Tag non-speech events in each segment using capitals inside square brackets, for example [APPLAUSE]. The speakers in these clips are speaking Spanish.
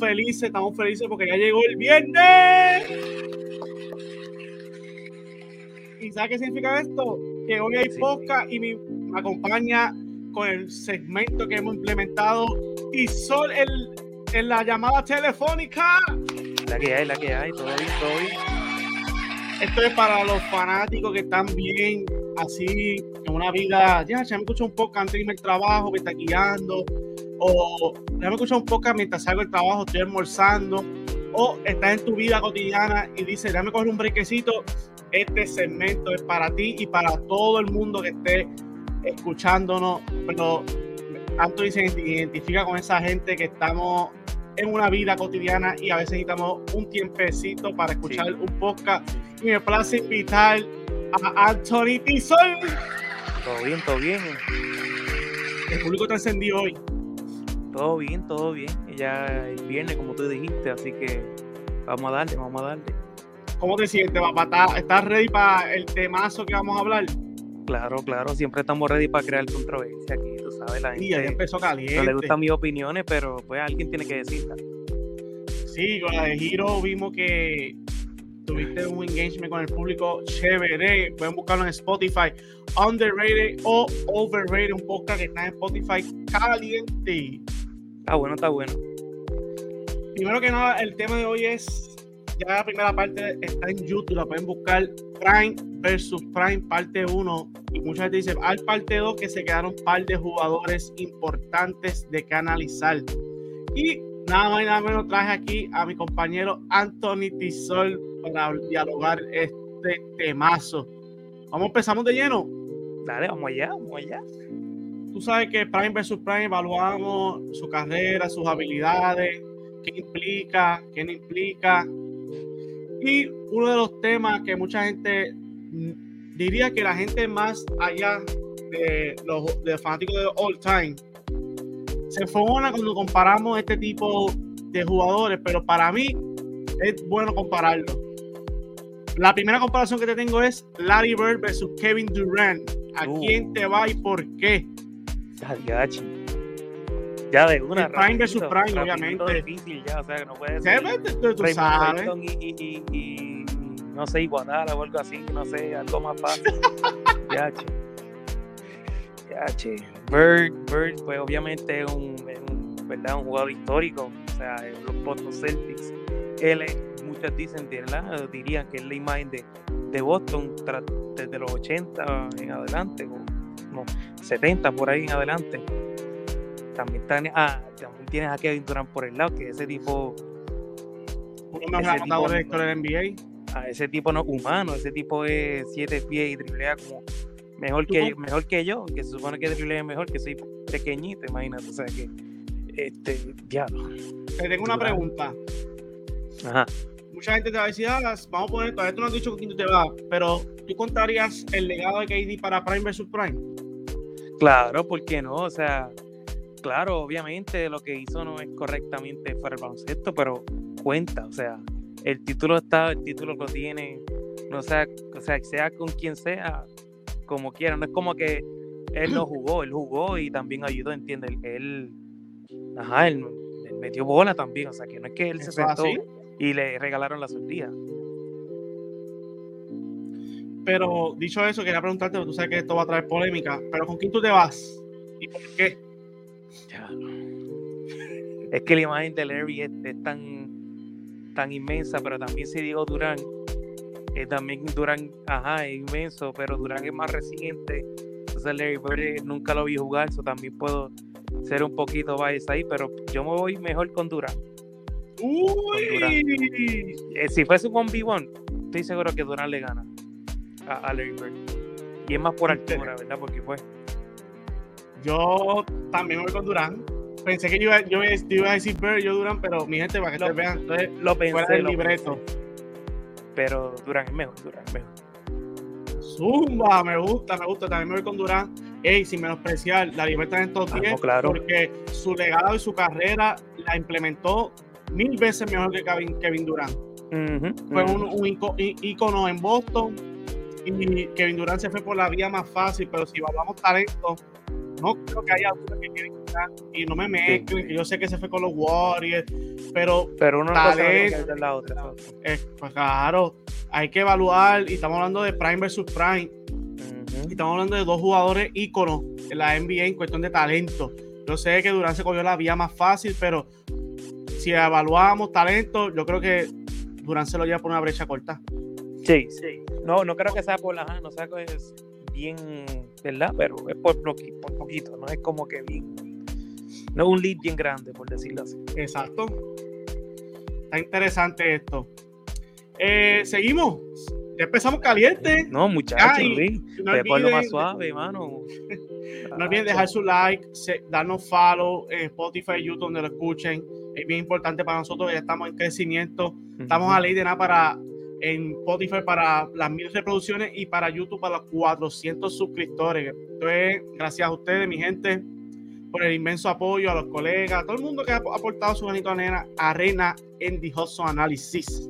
felices, estamos felices porque ya llegó el viernes. ¿Y sabes qué significa esto? Que hoy hay podcast y me acompaña con el segmento que hemos implementado y son el, en la llamada telefónica. La que hay, la que hay, todo bien, todo bien. Esto es para los fanáticos que están bien, así, en una vida. Ya, ya me escucho un poco antes de irme al trabajo, me está guiando. O ya me escucho un poco mientras salgo del trabajo, estoy almorzando. O estás en tu vida cotidiana y dices, déjame coger un brequecito. Este segmento es para ti y para todo el mundo que esté escuchándonos. Pero tanto se identifica con esa gente que estamos en una vida cotidiana y a veces necesitamos un tiempecito para escuchar un podcast. Y me place invitar a Anthony Tizol. Todo bien, todo bien. El público está encendido hoy. Todo bien, todo bien. Ya el viernes, como tú dijiste, así que vamos a darle, vamos a darle. ¿Cómo te sientes, papá? ¿Estás ready para el temazo que vamos a hablar? Claro, claro, siempre estamos ready para crear controversia aquí, tú sabes, la gente. Y ya empezó caliente. No le gustan mis opiniones, pero pues alguien tiene que decirla. Sí, con la de Giro vimos que tuviste un engagement con el público chévere. Pueden buscarlo en Spotify, underrated o overrated, un podcast que está en Spotify caliente. Está bueno, está bueno. Primero que nada, el tema de hoy es, ya la primera parte está en YouTube, la pueden buscar Prime versus Prime parte 1 y mucha gente dice, hay parte 2 que se quedaron un par de jugadores importantes de que analizar. Y nada más y nada menos traje aquí a mi compañero Anthony Tisol para dialogar este temazo. Vamos, empezamos de lleno. Dale, vamos allá, vamos allá. Tú sabes que Prime versus Prime evaluamos su carrera, sus habilidades, qué implica, qué no implica. Y uno de los temas que mucha gente mm, diría que la gente más allá de los de fanáticos de all time se enfogona cuando comparamos este tipo de jugadores, pero para mí es bueno compararlo. La primera comparación que te tengo es Larry Bird versus Kevin Durant. ¿A uh. quién te va y por qué? Ya de una. Prime versus Prime, obviamente. difícil ya, o sea, que no puede ser. Tú, tú sabes. Y, y, y, no sé, Iguadala o algo así, no sé, algo más fácil. [LAUGHS] ya, che. Ya, che. Bird, Bird, pues obviamente es un, un, ¿verdad? un jugador histórico, o sea, los Boston Celtics. Él es, muchos dicen, ¿verdad? dirían que es la imagen de, de Boston desde los 80 en adelante, o no, 70 por ahí en adelante también, ah, también tienes a Kevin Durant por el lado, que ese tipo. Uno de los la NBA. A ese tipo no humano, ese tipo es siete pies y driblea como mejor que, mejor que yo, que se supone que driblea mejor, que soy pequeñito, imagínate. O sea que, este, diablo. Te tengo una pregunta. Ajá. Mucha gente te va a decir, ah, vamos a poner, todavía tú no has dicho con quién te vas, pero ¿tú contarías el legado de KD para Prime versus Prime? Claro, ¿por qué no? O sea, claro, obviamente lo que hizo no es correctamente para el baloncesto, pero cuenta, o sea, el título está, el título lo tiene, no sea, o sea, sea con quien sea, como quiera, no es como que él no jugó, él jugó y también ayudó, entiende, él, ajá, él, metió bola también, o sea, que no es que él se sentó y le regalaron la sortija. Pero dicho eso, quería preguntarte, tú sabes que esto va a traer polémica, pero ¿con quién tú te vas? ¿Y por qué? Es que la imagen de Larry es, tan, tan inmensa, pero también si digo Durán, eh, también Durán, ajá, es inmenso, pero Durán es más reciente. Entonces Larry Bird nunca lo vi jugar, eso también puedo ser un poquito bias ahí, pero yo me voy mejor con Durán. Uy. Eh, si fuese un 1v1, estoy seguro que Durán le gana a, Larry Bird. Y es más por altura, ¿verdad? Porque pues yo también voy con Durán. Pensé que yo iba, yo iba a decir Bird, yo Durán, pero mi gente, para que lo, vean, entonces, lo pensé, fuera del libreto. Pero Durán es mejor, Durán es mejor. Zumba, me gusta, me gusta. También me voy con Durán. Ey, sin menospreciar la libertad en estos días, porque su legado y su carrera la implementó mil veces mejor que Kevin, Kevin Durant. fue un, un ícono en Boston y Kevin Durant se fue por la vía más fácil, pero si hablamos talento, no creo que haya duda que quieren quitar y no me mezclen, que yo sé que se fue con los Warriors, pero, pero uno no sabe la otra. pues claro, hay que evaluar y estamos hablando de Prime versus Prime. Y estamos hablando de dos jugadores íconos en la NBA en cuestión de talento. Yo sé que Durán se cogió la vía más fácil, pero si evaluamos talento, yo creo que Durán se lo lleva por una brecha corta. Sí, sí. No, no creo que sea por la no sé que es bien, ¿verdad? Pero es por, por poquito, no es como que bien. No es un lead bien grande, por decirlo así. Exacto. Está interesante esto. Eh, seguimos. Ya empezamos caliente. No, muchachos, no lo más suave, hermano. [LAUGHS] no olviden dejar su like, darnos follow en Spotify, YouTube, donde lo escuchen. Es bien importante para nosotros, ya estamos en crecimiento. Estamos a ley de nada para en Spotify para las mil reproducciones y para YouTube para los 400 suscriptores. Entonces, gracias a ustedes, mi gente, por el inmenso apoyo, a los colegas, a todo el mundo que ha aportado su granito de arena en Dijoso Análisis.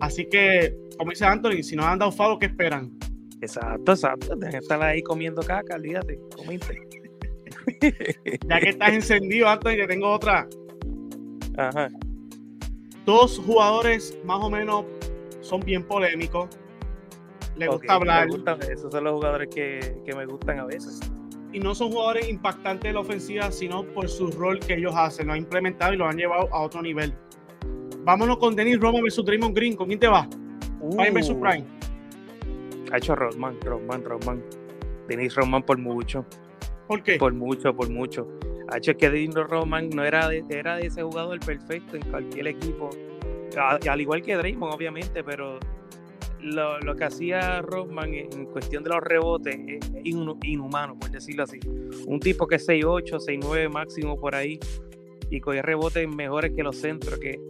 Así que, como dice Anthony, si no han dado follow, ¿qué esperan? Exacto, exacto. Estar ahí comiendo caca, olvídate, comiste. [LAUGHS] ya que estás encendido, Anthony, que tengo otra. Ajá. Dos jugadores más o menos son bien polémicos. Le gusta hablar. esos son los jugadores que, que, me gustan a veces. Y no son jugadores impactantes de la ofensiva, sino por su rol que ellos hacen. Lo han implementado y lo han llevado a otro nivel. Vámonos con Denis Roma versus Draymond Green. ¿Con quién te va? Prime versus uh. Prime. Ha hecho Rodman, Rodman, Rodman. Denis Roman por mucho. ¿Por qué? Por mucho, por mucho. Hecho que Denis Roman no era de, era de ese jugador perfecto en cualquier equipo al igual que Draymond, obviamente, pero lo, que hacía Rodman en cuestión de los rebotes es inhumano, por decirlo así. Un tipo que es 6'8, 6'9 máximo por ahí y coge rebotes mejores que los centros, que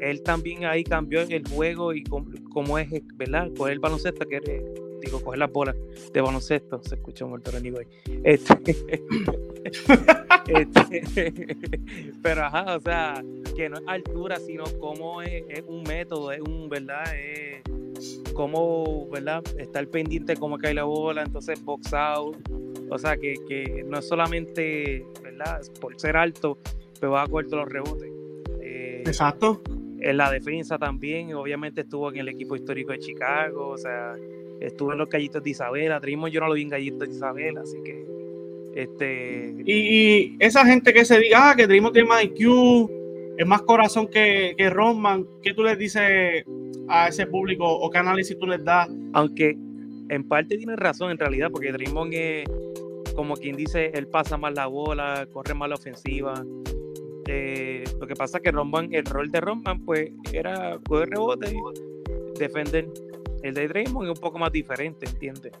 él también ahí cambió el juego y como es, ¿verdad? Coger el baloncesto, que digo, coger las bolas de baloncesto, se un montón ahí. Este, [LAUGHS] [LAUGHS] este, pero ajá, o sea, que no es altura, sino cómo es, un método, es un, ¿verdad? Es cómo, ¿verdad? Estar pendiente de cómo cae la bola, entonces box out. O sea, que, que no es solamente, ¿verdad? Por ser alto, pero va a coger todos los rebotes. Eh, Exacto. En la defensa también, obviamente estuvo en el equipo histórico de Chicago, o sea, estuvo en los gallitos de Isabela. Trismo yo no lo vi en gallitos de Isabela, así que. Este... Y, esa gente que se diga ah, que Trismo tiene más IQ, es más corazón que, que Roman, ¿qué tú les dices a ese público o qué análisis tú les das? Aunque en parte tiene razón en realidad, porque Draymond es como quien dice, él pasa más la bola, corre más la ofensiva. Eh, lo que pasa es que Roman, el rol de Roman, pues era coger rebote, defender. El de Draymond es un poco más diferente, ¿entiendes?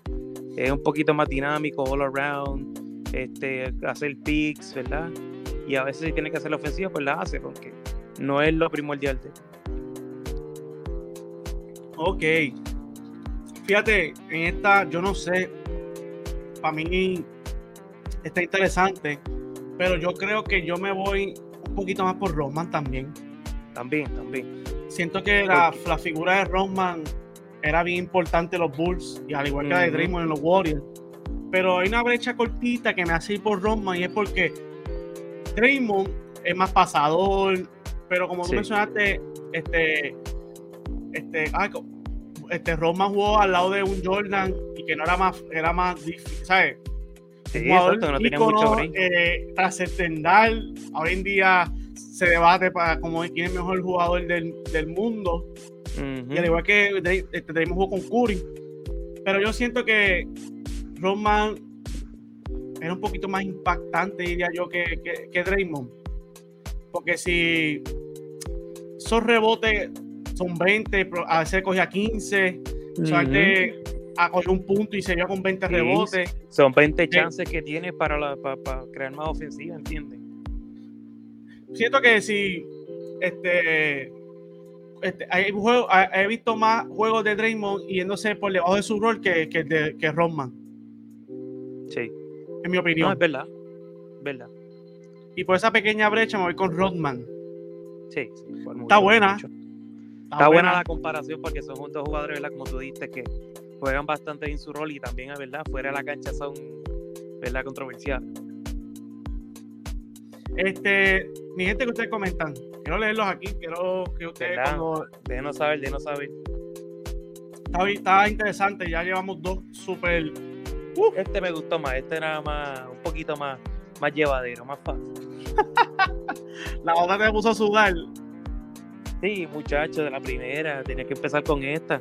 Es un poquito más dinámico, all around, este, hacer picks, ¿verdad? Y a veces si tiene que hacer la ofensiva, pues la hace, porque no es lo primordial de Ok. Fíjate, en esta, yo no sé, para mí está interesante, pero yo creo que yo me voy un poquito más por Roman también. También, también. Siento que la, figura de Roman era bien importante en los Bulls, y al igual que la de Draymond en los Warriors. Pero hay una brecha cortita que me hace ir por Roman y es porque Draymond es más pasador, pero como tú mencionaste, este, este, ay, este Roman jugó al lado de un Jordan y que no era más, era más difícil, ¿sabes? Sí, exacto, no tenía mucho eh, trascendental. Hoy en día se debate para como quién es el mejor jugador del, del mundo. Y al igual que este, Draymond jugó con Curry. Pero yo siento que Roman era un poquito más impactante, diría yo, que, que, Draymond. Porque si esos rebotes son 20, a veces cogía 15, uh -huh. a coger un punto y se vio con 20 rebotes. Son 20 chances que tiene para, para, crear más ofensiva, ¿entiendes? Siento que si este, este hay juego, he visto más juegos de Draymond yéndose por debajo de su rol que, que, de, que Rodman. Sí en mi opinión. No, es verdad, verdad. Y por esa pequeña brecha me voy con Rodman. Sí, está buena. Está, buena. la comparación porque son dos jugadores, ¿verdad? Como tú dijiste, que juegan bastante en su rol y también, ¿verdad? Fuera de la cancha son ¿verdad? Controversial. Este, mi gente que ustedes comentan, quiero leerlos aquí, quiero que ustedes ¿Verdad? cuando Déjenos saber, déjenos saber. está, está interesante, ya llevamos dos super uh, Este me gustó más, este era más, un poquito más, más llevadero, más fácil. [LAUGHS] la otra te puso a sudar. Sí, muchacho, de la primera, tenía que empezar con esta.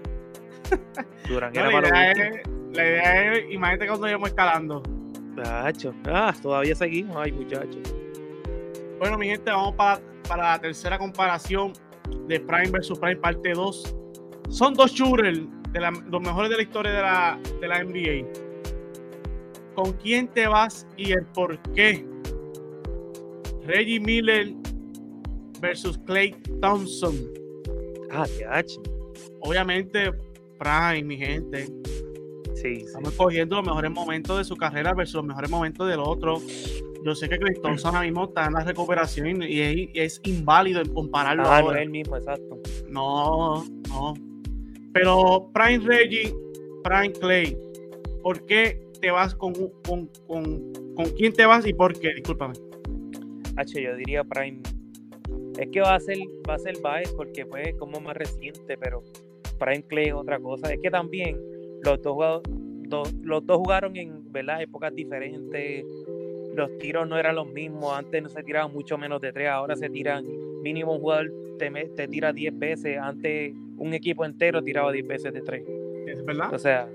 [LAUGHS] Durán No, era la, idea es, la idea es, imagínate cuando íbamos escalando. Muchacho. Ah, todavía seguimos, ay, muchacho. Bueno, mi gente, vamos para, para la tercera comparación de Prime versus Prime parte 2. Son dos shooters de la- los mejores de la historia de la, de la NBA. ¿Con quién te vas y el por qué? Reggie Miller versus Clay Thompson. Ah, muchacho. Obviamente, Prime, mi gente. Sí, sí. Estamos cogiendo los mejores momentos de su carrera versus los mejores momentos del otro. Yo sé que Clay Thompson ahora mismo está en la recuperación y es, es inválido compararlo Ah, no ahora. es el mismo, exacto. No, no. Pero Prime Reggie, Prime Clay, ¿por qué te vas con, con, con, con quién te vas y por qué? Discúlpame. H, yo diría Prime. Es que va a ser, va a ser Baez porque fue como más reciente, pero Prime Clay es otra cosa. Es que también los dos, jugado- dos- los dos jugaron en ¿verdad? épocas diferentes. Los tiros no eran los mismos. Antes no se tiraban mucho menos de tres, ahora se tiran. Mínimo un jugador te, te tira 10 veces. Antes un equipo entero tiraba 10 veces de tres. ¿Es verdad? O sea,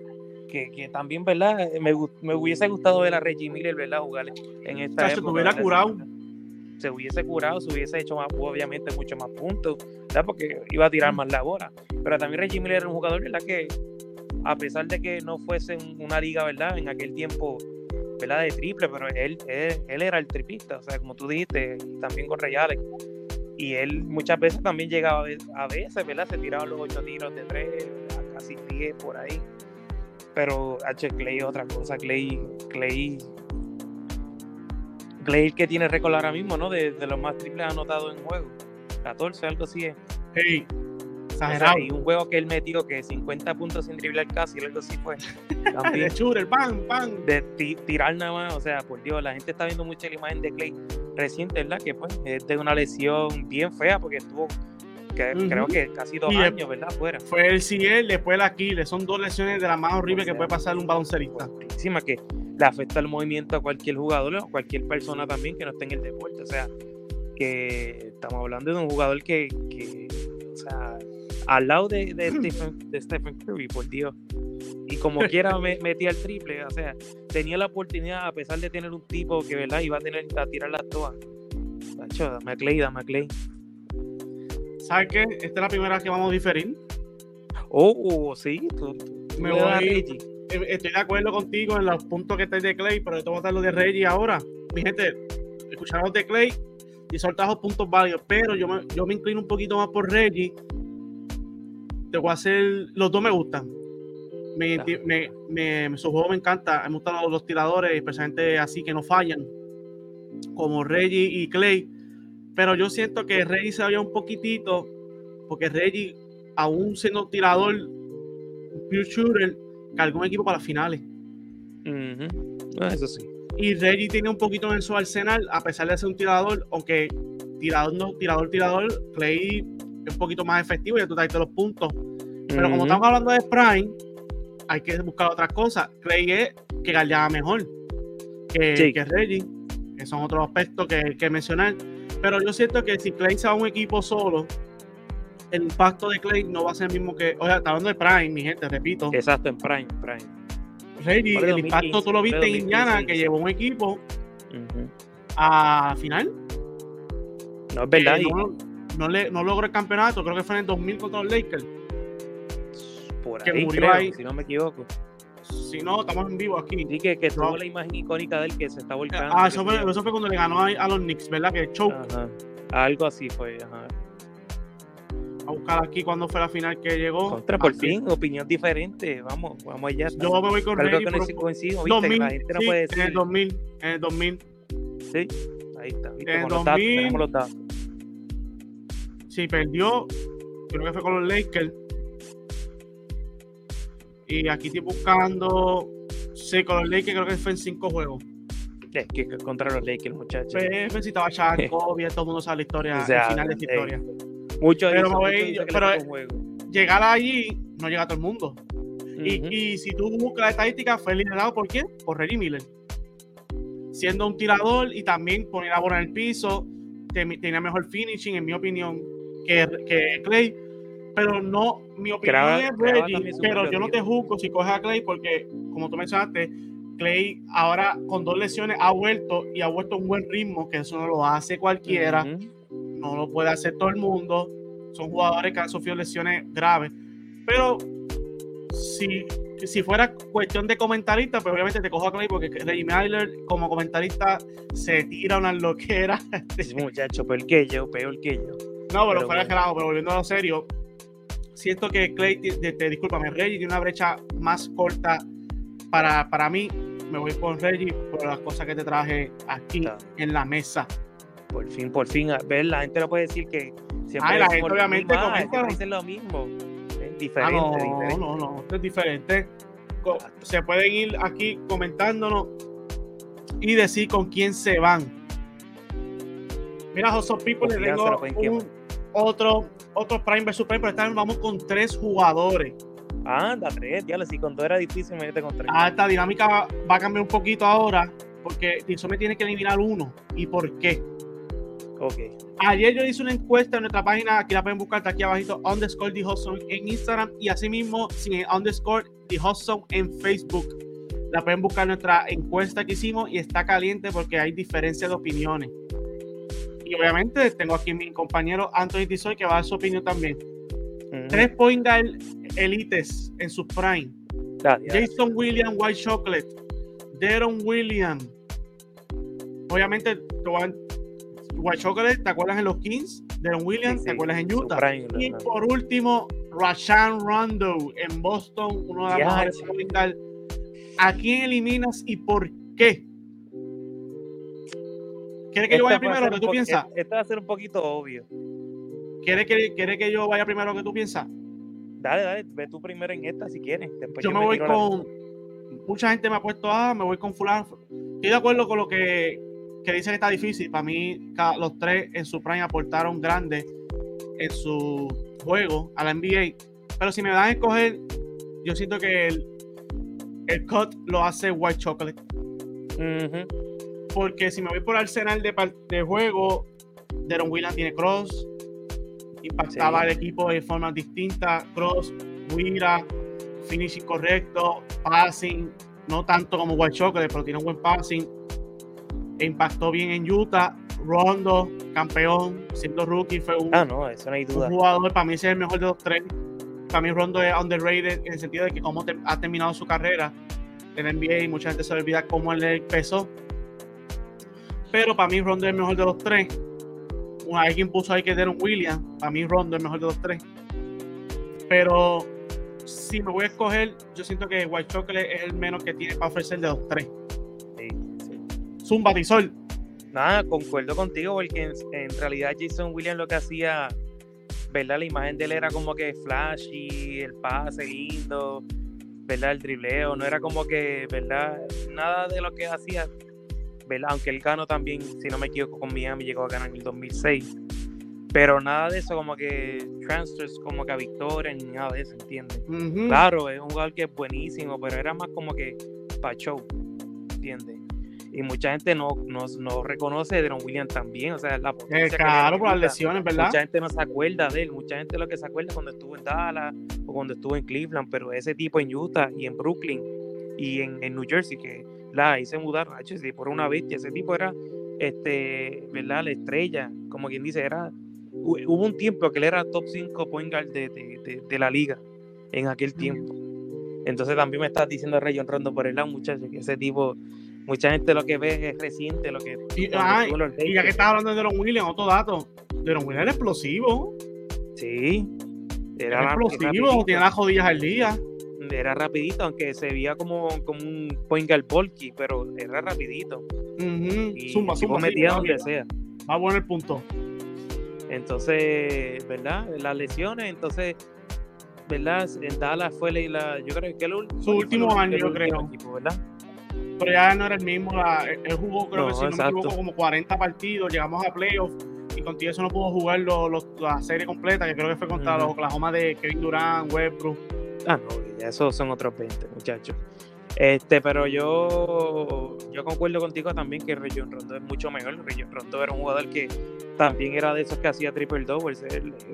que, que también, ¿verdad? Me, gu- me hubiese gustado ver a Reggie Miller, ¿verdad? Jugar en esta Chacho, te época, hubiera curado. Se hubiese curado, se hubiese hecho más, obviamente, mucho más puntos, ¿verdad? Porque iba a tirar más la bola. Pero también Reggie Miller era un jugador, ¿verdad? Que a pesar de que no fuese un- una liga, ¿verdad? En aquel tiempo, ¿verdad? De triple, pero él, él, él era el tripista, o sea, como tú dijiste, y también con Ray Allen. Y él muchas veces también llegaba a ve- a veces, ¿verdad? Se tiraba los ocho tiros de tres, casi 10 por ahí. Pero H. Clay es otra cosa, Clay, Clay, Clay el que tiene récord ahora mismo, ¿no? De, de los más triples anotados en juego. 14, algo así es. Hey, O sea, exagerado. y un juego que él metió que 50 puntos sin driblar casi, algo así fue. [LAUGHS] de shooter, pam, pam. de ti- tirar nada más, o sea, por Dios, la gente está viendo mucho la imagen de Clay reciente, ¿verdad? Que pues es de una lesión bien fea porque estuvo, que, Ujú. creo que casi dos Y años, ¿verdad? Fuera. Fue el CL, después el Aquiles. Son dos lesiones de las más horribles O sea, que puede pasar un baloncerista. Encima que le afecta el movimiento a cualquier jugador o cualquier persona también que no esté en el deporte. O sea, que estamos hablando de un jugador que, que, o sea, al lado de, de, [CLEARS THROAT] Stephen, de Stephen Curry, por Dios. Y como quiera me, metía el triple, o sea, tenía la oportunidad, a pesar de tener un tipo que, ¿verdad? Iba a tener a tirar las todas. Tacho, dame a ¿Sabes qué? Esta es la primera vez que vamos a diferir. Oh, sí, tú, tú Me le das a voy- Reggie. Eh, Estoy de acuerdo contigo en los puntos que estáis de Clay, pero yo te voy a dar lo de Reggie ahora. Mi gente, escucharon los de Clay y soltar los puntos válidos, pero yo me, yo me inclino un poquito más por Reggie. Te voy a hacer. Los dos me gustan. Me, Claro. me, me- su juego me encanta. Me gustan los, los tiradores, especialmente así que no fallan, como Reggie y Clay. Pero yo siento que Reggie se vaya un poquitito, porque Reggie, aún siendo tirador, un pure shooter, cargó un equipo para las finales. Ah, Eso sí. Y Reggie tiene un poquito en su arsenal, a pesar de ser un tirador, aunque tirador, no, tirador, tirador, Clay es un poquito más efectivo, ya tú traes los puntos. Pero como estamos hablando de Prime, hay que buscar otras cosas. Clay es que galleaba mejor que, Sí. que Reggie, que son otros aspectos que hay que mencionar. Pero yo siento que si Clay se va a un equipo solo, el impacto de Clay no va a ser el mismo que. O sea, está hablando de Prime, mi gente, repito. Exacto, en Prime, Prime. Por el impacto 2015, tú lo viste en Indiana, 2015, que llevó un equipo a final. No es verdad. que y no, no le, no logró el campeonato, creo que fue en el 2000 contra los Lakers. por que ahí, murió creo, ahí. si no me equivoco. Si no, estamos en vivo aquí. Sí, que, que tuvo No. la imagen icónica de él que se está volcando. Ah, eso fue, eso fue cuando le ganó a, a los Knicks, ¿verdad? Que choke. Ajá. Algo así fue. Ajá. A buscar aquí cuando fue la final que llegó. Contra, por Así. fin, opinión diferente. Vamos, vamos allá. Yo me voy con 2000, la gente no sí, puede en el decir. 2000, en el 2000. Sí, ahí está. ¿viste? en el Con los datos, 2000. los datos. Sí, perdió, creo que fue con los Lakers. Y aquí estoy buscando, sí, con los Lakers creo que fue en cinco juegos. Es que contra los Lakers, muchachos. Pues necesitaba a [LAUGHS] Kobe, todo el mundo sabe la historia, el final de esta historia. Mucho pero, mucho pero llegar allí no llega a todo el mundo. y, y, si tú buscas la estadística, fue liderado por quién? Por Reggie Miller. Siendo un tirador y también poner la bola en el piso, tenía mejor finishing, en mi opinión, que, que Clay. Pero no, mi opinión es Reggie, pero yo no te juzgo si coges a Clay porque, como tú mencionaste, Clay ahora con dos lesiones ha vuelto y ha vuelto a un buen ritmo, que eso no lo hace cualquiera, no lo puede hacer todo el mundo. Son jugadores que han sufrido lesiones graves. Pero si, si fuera cuestión de comentarista, pues obviamente te cojo a Clay porque Reggie Miller como comentarista se tira una loquera. muchacho, peor que yo, peor que yo. No, pero, fuera de lado, pero volviendo a lo serio, siento que Clay, te, te, discúlpame, Reggie tiene una brecha más corta para, para mí. Me voy con Reggie por las cosas que te traje aquí en la mesa. Por fin, por fin, ver, la gente no puede decir que siempre la gente obviamente comenta. Dicen lo mismo. Es diferente, ah, no, diferente. no, no, esto es diferente. Se pueden ir aquí comentándonos y decir con quién se van. Mira, José People, le tengo un, otro, otro Prime versus Prime, pero esta vez vamos con tres jugadores. Anda, tres, ya si con dos era difícil, me con tres. Ah, esta dinámica va, a cambiar un poquito ahora, porque me tiene que eliminar uno. ¿Y por qué? Ok. Ayer yo hice una encuesta en nuestra página, aquí la pueden buscar, está aquí abajito, underscore The Hudson en Instagram y asimismo sin underscore The Hudson en Facebook. La pueden buscar en nuestra encuesta que hicimos y está caliente porque hay diferencia de opiniones. Y obviamente tengo aquí mi compañero Anthony Tizoy que va a dar su opinión también. Tres point elites en su prime. Jason Williams, White Chocolate, Deron Williams. Obviamente, White Chocolate, ¿te acuerdas en los Kings? Deron Williams, ¿te acuerdas en Utah? y por último, Rashan Rondo en Boston, uno de los mejores point ¿A quién eliminas y por qué? ¿Quieres que yo vaya primero? ¿Qué tú piensas? Esto va a ser un poquito obvio. ¿Quieres que, ¿Quiere que yo vaya primero que tú piensas? Dale, dale, ve tú primero en esta si quieres. yo, me voy con. Mucha gente me ha puesto a, ah, me voy con Fulano. Estoy de acuerdo con lo que, que dicen que está difícil. Para mí, los tres en su prime aportaron grandes en su juego a la NBA. Pero si me dan a escoger, yo siento que el, el cut lo hace White Chocolate. Porque si me voy por Arsenal de, de juego, Deron Williams tiene cross, impactaba el equipo de forma distinta. Cross, Wira, finishing correcto, passing, no tanto como White Chocolate, pero tiene un buen passing. E impactó bien en Utah. Rondo, campeón, siendo rookie, fue un, ah, no, eso no hay duda. jugador. Para mí, es el mejor de los tres. Para mí, Rondo es underrated en el sentido de que, como ha terminado su carrera en NBA, y mucha gente se olvida cómo él empezó. Pero para mí, Rondo es el mejor de los tres alguien puso ahí que un Williams. A mí Rondo es mejor de los tres. Pero si me voy a escoger, yo siento que White Chocolate es el menos que tiene para ofrecer de los tres. Sí, sí. Zumba Tisol. Nada, concuerdo contigo, porque en, realidad Jason Williams lo que hacía, ¿verdad? La imagen de él era como que flashy, el pase lindo, ¿verdad? El dribleo, no era como que, ¿verdad? Nada de lo que hacía aunque él ganó también, si no me equivoco, con Miami llegó a ganar en el 2006. Pero nada de eso, como que transfers, como que a victoria, ni nada de eso, ¿entiendes? Claro, es un jugador que es buenísimo, pero era más como que para show, ¿entiendes? Y mucha gente no, no, no reconoce a Deron Williams también, o sea, la eh, Claro, por las lesiones, ¿verdad? Mucha gente no se acuerda de él, mucha gente lo que se acuerda cuando estuvo en Dallas o cuando estuvo en Cleveland, pero ese tipo en Utah y en Brooklyn y en, en New Jersey, que la hice mudar, por una bestia. Ese tipo era, este, ¿verdad? La estrella, como quien dice, era. Hubo un tiempo que él era top 5 point guard de, la liga en aquel tiempo. Entonces también me estás diciendo Rayon Rondo por el lado, muchachos, que ese tipo, mucha gente lo que ve es reciente, lo que. Y, ah, ya que estás hablando de Deron Williams, otro dato. Deron Williams era explosivo. Sí. Era, explosivo, tiene las jodillas al día era rapidito, aunque se veía como, como un point guard bulky, pero era rapidito. y zumba, zumba, metía donde sea. Va bueno el punto. Entonces, ¿verdad? Las lesiones, entonces, ¿verdad? En Dallas fue la, yo creo que el, su último año, yo creo. Equipo, ¿verdad? pero ya no era el mismo. él jugó, creo que si no me equivoco, como 40 partidos, llegamos a playoffs y contigo eso no pudo jugar la serie completa, que creo que fue contra los Oklahoma de Kevin Durant, Westbrook. Ah, no, ya esos son otros 20, muchachos. Este, pero yo, yo concuerdo contigo también que Rayon Rondo es mucho mejor. Rayon Rondo era un jugador que también era de esos que hacía triple doubles.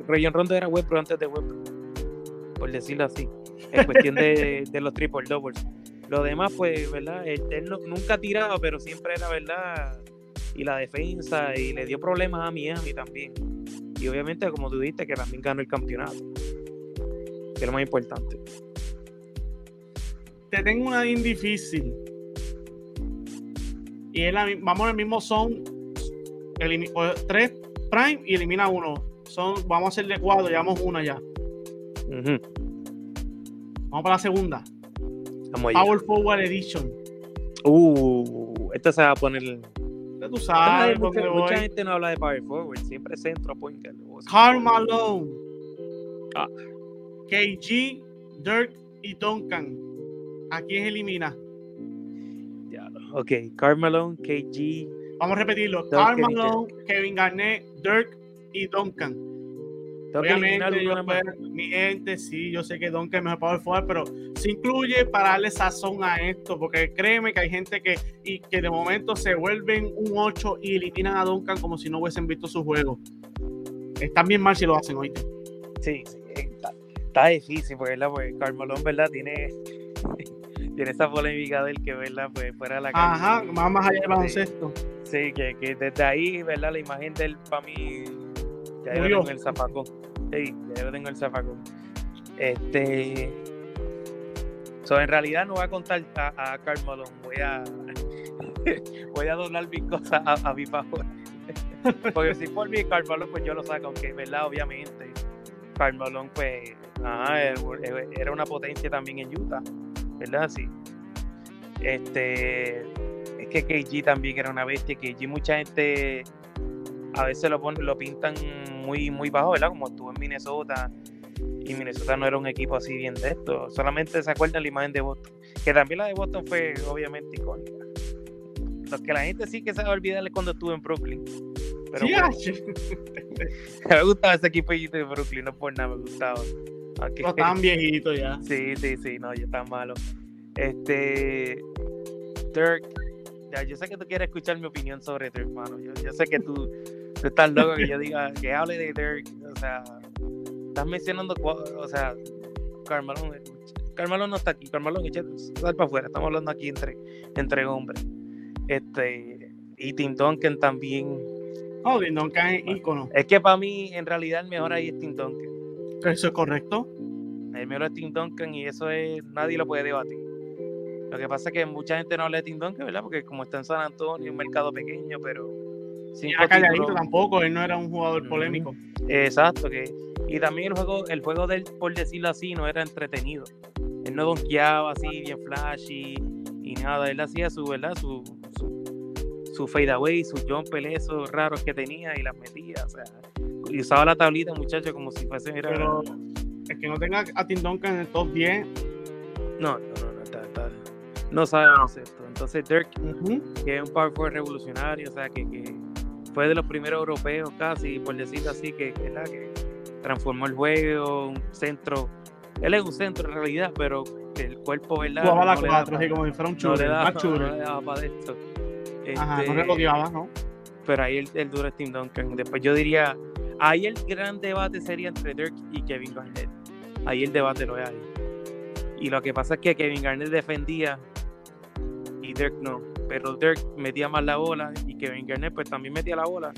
Rayon Rondo era Westbrook antes de Westbrook, por decirlo así. Es cuestión de, [LAUGHS] de los triple doubles. Lo demás, pues, ¿verdad? Él, nunca tiraba, pero siempre era, ¿verdad? Y la defensa, y le dio problemas a Miami también. Y obviamente, como tú dijiste, que también ganó el campeonato. Que es lo más importante. Te tengo una bien difícil. Y es la, vamos al mismo son. Pues, tres prime y elimina uno. Son, vamos a hacerle cuatro, llevamos una ya. Vamos para la segunda. Power Forward Edition. Uh, esta se va a poner. tú sabes, mucha, gente no habla de Power Forward, siempre centro point. Karl Malone. Ah. KG, Dirk y Duncan. ¿A quién elimina? Ok, Karl Malone, KG. Vamos a repetirlo. Karl Malone, Kevin Garnett, Dirk y Duncan. Obviamente, yo, mi gente, sí, yo sé que Duncan es mejor power forward, pero se incluye para darle sazón a esto, porque créeme que hay gente que, y que de momento se vuelven un 8 y eliminan a Duncan como si no hubiesen visto su juego. Están bien mal si lo hacen, hoy. Sí, sí está, difícil, porque, ¿verdad? porque Carmelón, ¿verdad? Tiene, [LAUGHS] tiene esa polémica del que, ¿verdad? Pues fuera de la calle. Ajá, más, más allá del baloncesto. Sí, que, que desde ahí, ¿verdad? La imagen del para mí ya yo tengo el zafacón. Sí, ya yo tengo el zafacón. Este. So, en realidad no voy a contar a, a voy a [LAUGHS] voy a doblar mis cosas a, mi favor. [LAUGHS] Porque si por mí Carmelo, pues yo lo saco, aunque verdad, obviamente. Carmelo, pues, era una potencia también en Utah, ¿verdad? Sí. Este, es que KG también era una bestia, KG mucha gente a veces lo, lo pintan muy, muy bajo, ¿verdad? Como estuvo en Minnesota y Minnesota no era un equipo así bien de esto. Solamente se acuerdan la imagen de Boston, que también la de Boston fue obviamente icónica. Lo que la gente sí que se va a olvidar es cuando estuvo en Brooklyn. Pero [LAUGHS] [LAUGHS] me gustaba ese equipo de Brooklyn, no por nada me gustaba. No estaban viejitos ya. [LAUGHS] Sí, sí, sí, no, ya están malos. Este. Dirk, ya, yo sé que tú quieres escuchar mi opinión sobre Dirk, hermano. Yo, yo sé que tú Tú estás loco que yo diga que hable de Dirk. O sea, estás mencionando, o sea, Carmelo, Carmelo no está aquí. Carmelo, sal para afuera. Estamos hablando aquí entre, entre hombres. Este, y Tim Duncan también. Oh, Tim Duncan es ícono. Es que para mí, en realidad, el mejor ahí es Tim Duncan. ¿Eso es correcto? El mejor es Tim Duncan y eso es, nadie lo puede debatir. Lo que pasa es que mucha gente no habla de Tim Duncan, ¿verdad? Porque como está en San Antonio, un mercado pequeño, pero Sí, calladito tampoco, él no era un jugador polémico. Exacto, que y también el juego, el juego de él, por decirlo así, no era entretenido. Él no donkeaba así, bien flashy y nada. Él hacía su, ¿verdad? Su, su, su fadeaway, sus jumper esos raros que tenía y las metía. O sea, y usaba la tablita, muchacho, como si fuese. Era... Pero el que no tenga a Tim Duncan en el top 10. No, no, no, no, está, está, no sabe esto. Entonces, Dirk, que es un power forward revolucionario, o sea, que, que fue de los primeros europeos casi, por decirlo así, que, que transformó el juego, un centro. Él es un centro en realidad, pero el cuerpo, ¿verdad? Jugaba la 4, así como si fuera un chulo, más chulo. No le daba para esto. Ajá, no este, le ¿no? Pero ahí el, el duro es Tim Duncan. Después yo diría, ahí el gran debate sería entre Dirk y Kevin Garnett. Ahí el debate lo hay. Y lo que pasa es que Kevin Garnett defendía y Dirk no pero Dirk metía más la bola y Kevin Garnett pues también metía la bola,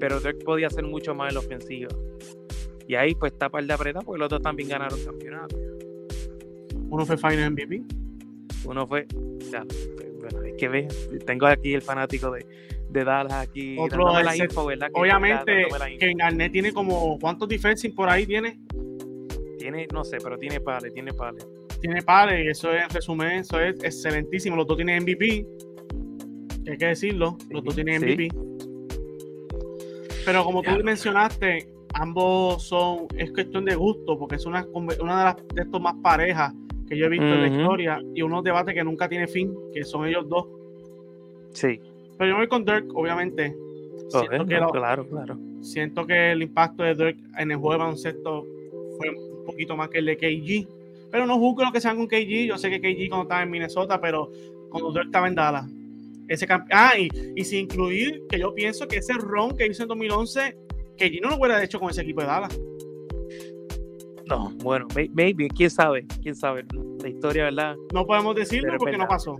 pero Dirk podía hacer mucho más en la ofensiva. Y ahí pues está par de apretar porque los dos también ganaron campeonato. Uno fue Final MVP. Uno fue, ya, bueno, es que ve, tengo aquí el fanático de, de Dallas aquí. Otro la info, ¿verdad? obviamente, Kevin Garnett tiene como, ¿cuántos defensive por ahí tiene? Tiene, no sé, pero tiene pale, tiene pale. Tiene pale y eso es, en resumen, eso es excelentísimo. Los dos tienen MVP hay que decirlo, los dos tienen MVP. Pero como tú mencionaste, ambos son, es cuestión de gusto, porque es una, una de las de estos más parejas que yo he visto en la historia y unos debates que nunca tiene fin, que son ellos dos. Sí. Pero yo voy con Dirk, obviamente. Siento que claro, claro. Siento que el impacto de Dirk en el juego de baloncesto fue un poquito más que el de KG. Pero no juzgo lo que sean con KG. Yo sé que KG cuando estaba en Minnesota, pero cuando Dirk estaba en Dallas. Ese ah, y, y, sin incluir que yo pienso que ese ron que hizo en 2011, KG no lo hubiera hecho con ese equipo de Dallas. No, bueno, maybe, quién sabe, quién sabe. La historia, ¿verdad? No podemos decirlo porque no pasó.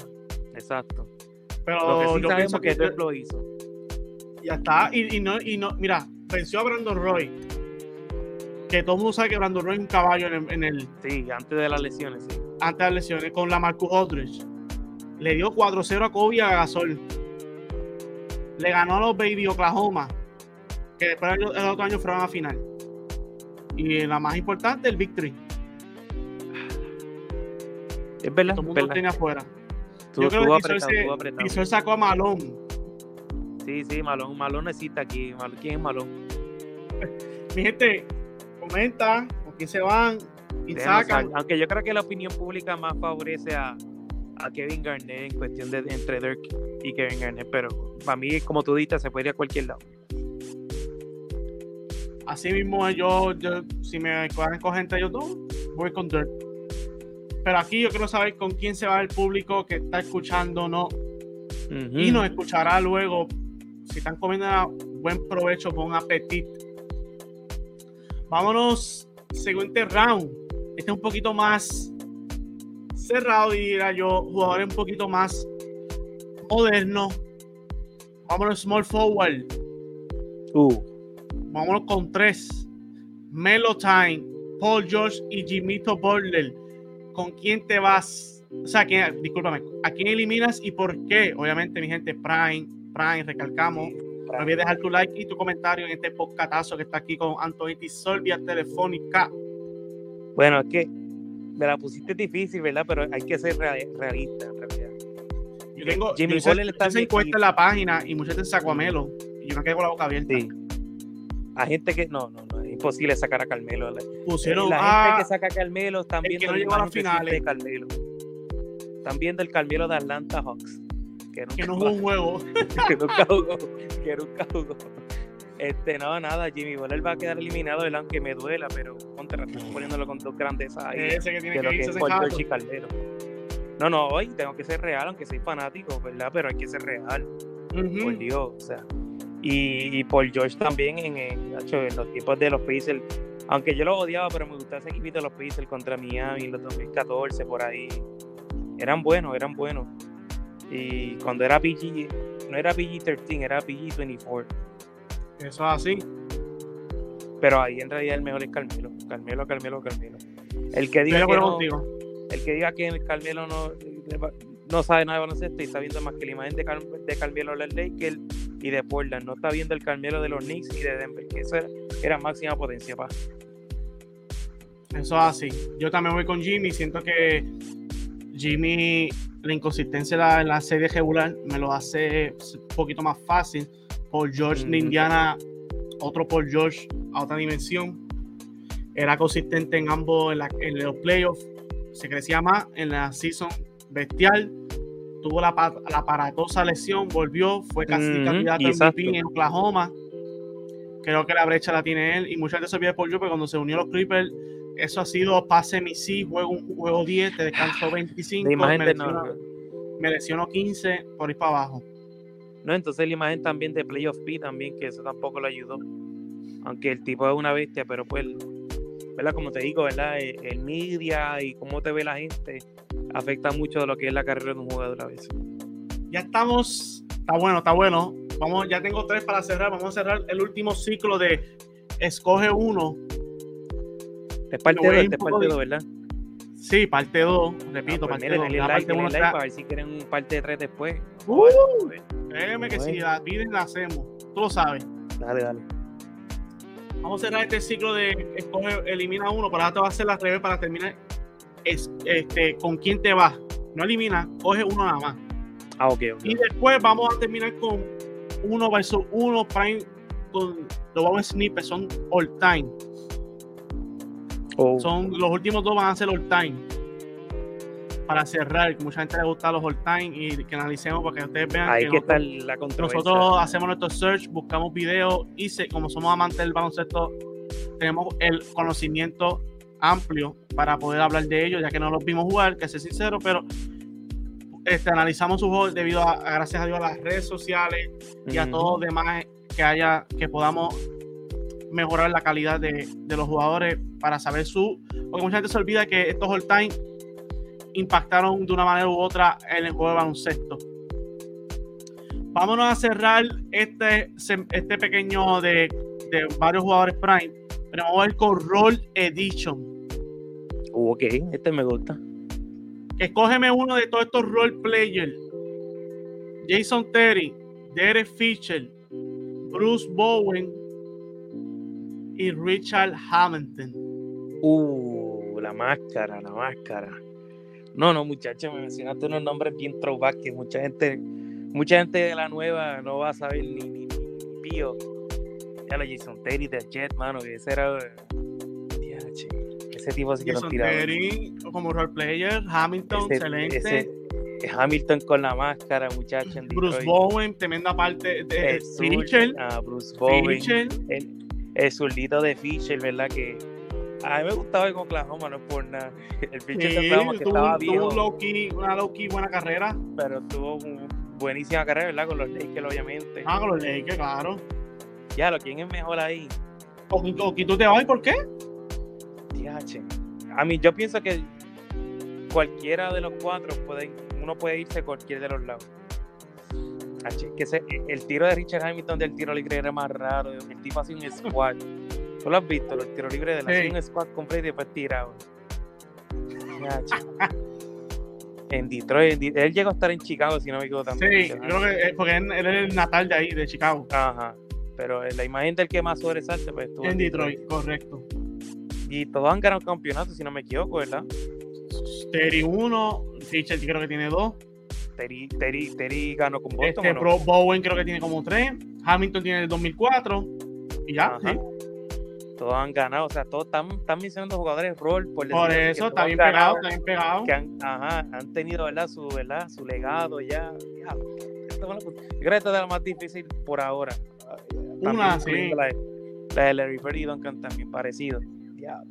Exacto. Pero yo pienso que, Dirk lo hizo. Ya está. Y, no, y no, mira, venció a Brandon Roy. Que todo el mundo sabe que Brandon Roy es un caballo en el, Sí, antes de las lesiones, sí. Antes de las lesiones, con la Marcus Aldridge. Le dio 4-0 a Kobe y a Gasol. Le ganó a los Baby Oklahoma. Que después el, otro año fueron a final. Y la más importante, el Victory. Es verdad. Todo el mundo tenía afuera. Yo creo que Pisol sacó a Malón. Sí, sí, Malón. Malón necesita aquí. ¿Quién es Malón? [LAUGHS] Mi gente, comenta quién se van y sacan. Aunque yo creo que la opinión pública más favorece a, a Kevin Garnett en cuestión de entre Dirk y Kevin Garnett, pero para mí, como tú dices, se puede ir a cualquier lado. Así mismo, yo, yo si me con gente yo dos, voy con Dirk. Pero aquí yo quiero saber con quién se va el público que está escuchando no. Y nos escuchará luego. Si están comiendo buen provecho, buen apetito. Vámonos, siguiente round. Este es un poquito más cerrado, diría yo. Jugadores un poquito más modernos. Vámonos, small forward. Uh. Vámonos con tres. Melo Time, Paul George y Jimito Butler con quién te vas, o sea, quién, discúlpame, a quién eliminas y por qué. Obviamente, mi gente, Prime, Prime, recalcamos. No olvides dejar tu like y tu comentario en este podcatazo que está aquí con Antonio Sol vía telefónica. Bueno, es que me la pusiste difícil, ¿verdad? Pero hay que ser realista en realidad. Yo tengo, Jimmy yo está encuesta en la página y muchas veces saco a Melo y yo me quedo con la boca abierta. Sí. Hay gente que no, no, no, imposible sacar a Carmelo. Pusieron la gente que saca a Carmelo están viendo que no finales. de Carmelo. Están viendo el Carmelo de Atlanta Hawks. Que, que no jugó un [LAUGHS] juego. que nunca jugó. Que nunca jugó. Este, no, nada, Jimmy Butler va a quedar eliminado, el aunque me duela, pero contra, poniéndolo con dos grandes ahí. Ese que tiene que, lo que es por George y Carmelo. No, no, hoy tengo que ser real, aunque soy fanático, ¿verdad? Pero hay que ser real. Por Dios, o sea. Y, por George también en, en, los tiempos de los Pacers. Aunque yo lo odiaba, pero me gustaba ese equipito de los Pacers contra Miami en los 2014, por ahí. Eran buenos, eran buenos. Y cuando era PG, no era PG-13, era PG-24. Eso es así. Pero ahí en realidad el mejor es Carmelo. Carmelo, Carmelo, Carmelo. El que diga, que no, el que, diga que Carmelo no, no sabe nada de baloncesto y está viendo más que la imagen de, Car de Carmelo Lakers y de Portland. No está viendo el Carmelo de los Knicks y de Denver, que eso era, máxima potencia, pa. Eso es así. Yo también voy con Jimmy. Siento que Jimmy, la inconsistencia en la, serie regular me lo hace un poquito más fácil. Paul George de Indiana, otro Paul George a otra dimensión. Era consistente en ambos en, en los playoffs. Se crecía más en la season bestial. Tuvo la, la aparatosa lesión, volvió, fue casi candidato a MVP en Oklahoma. Creo que la brecha la tiene él y muchas veces se olvida por yo, pero cuando se unió a los Clippers, eso ha sido pase mi sí, juego, un juego 10, te descansó 25, me lesionó, 15 por ir para abajo. No, entonces la imagen también de Playoff P también, que eso tampoco lo ayudó. Aunque el tipo es una bestia, pero pues, ¿verdad? Como te digo, ¿verdad? El, el media y cómo te ve la gente afecta mucho de lo que es la carrera de un jugador a veces. Ya estamos, está bueno, está bueno. Vamos, ya tengo tres para cerrar. Vamos a cerrar el último ciclo de escoge uno. Es parte 2, es parte 2, ¿verdad? Sí, parte 2, repito, ah, pues parte 2. Miren, like, like para ver si quieren un parte 3 después. Uh, créeme que si la piden, la hacemos. Tú lo sabes. Dale, dale. Vamos a cerrar este ciclo de escoge, elimina uno, para ahora te va a hacer la revés para terminar es, este, con quién te vas. No elimina, coge uno nada más. Ah, ok, Y después vamos a terminar con uno versus uno prime con los vamos snippets, son all time. Oh. Son los últimos dos van a ser all time. Para cerrar, que mucha gente le gusta los all time y que analicemos para que ustedes vean Ahí que, que está nosotros, la controversia. nosotros hacemos nuestro search, buscamos videos y se- como somos amantes del baloncesto, tenemos el conocimiento amplio para poder hablar de ellos, ya que no los vimos jugar, que ser sincero, pero este, analizamos sus juegos debido a, a, gracias a Dios, a las redes sociales y a todo demás que haya, que podamos mejorar la calidad de, de los jugadores para saber su. Porque mucha gente se olvida que estos all time impactaron de una manera u otra en el juego de baloncesto. Vámonos a cerrar este, este pequeño de, de varios jugadores Prime. Pero vamos a ver con Roll Edition. Uh, ok, este me gusta. Escógeme uno de todos estos role players. Jason Terry, Derek Fisher, Bruce Bowen y Richard Hamilton. Uh, la máscara, la máscara. No, no, muchachos, me mencionaste unos nombres bien throwback que mucha gente, mucha gente de la nueva no va a saber ni, ni, ni, pío. Ya lo Jason Terry de Jet, mano, que ese era. Diache, ese tipo sí que nos Jason tiraba. Terry como role player, Hamilton, Ese- excelente. ese- Hamilton con la máscara, muchachos. en Bruce. Bowen, tremenda parte de Fisher. ah, Bruce Bowen. Fisher. el, el zurdito de Fisher, ¿verdad? Que a mí me gustaba el Oklahoma, no es por nada. El Fisher Sí, que tuvo, estaba tuvo viejo, un low key, una low key buena carrera. pero tuvo una buenísima carrera, ¿verdad? Con los Lakers, obviamente. Ah, con los Lakers, claro. Ya, lo ¿quién es mejor ahí? O, o, ¿y tú te vas? ¿Y por qué? TH. A mí, yo pienso que cualquiera de los cuatro puede, uno puede irse a cualquiera de los lados. H, que ese- el tiro de Richard Hamilton del tiro libre era más raro. El tipo hacía un squat. ¿Tú lo has visto? Los tiros libres de él Sí. un squat completo y después tirado. En Detroit, en él llegó a estar en Chicago, si no me equivoco también. Sí, creo que eh, porque él, él es el natal de ahí, de Chicago. Ajá. Pero la imagen del que más sobresalte, pues estuvo En Detroit, correcto. Y todos han ganado campeonatos, si no me equivoco, ¿verdad? Terry 1, Fisher creo que tiene 2. Terry, Terry, Terry ganó con Boston. Este ¿o no? Bowen creo que tiene como 3. Hamilton tiene el 2004. Y ya, Ajá. sí. Todos han ganado, o sea, todos están, están mencionando jugadores rol. Por, Por eso está bien pegado, está bien pegado. Que han, ajá, han tenido, ¿verdad? Su, ¿verdad? Su legado ya. ya. Esto fue la- Yo creo que esta es la más difícil por ahora. Una, También sí. incluyendo La, de- la de Larry Bird y Duncan también parecido. Ya.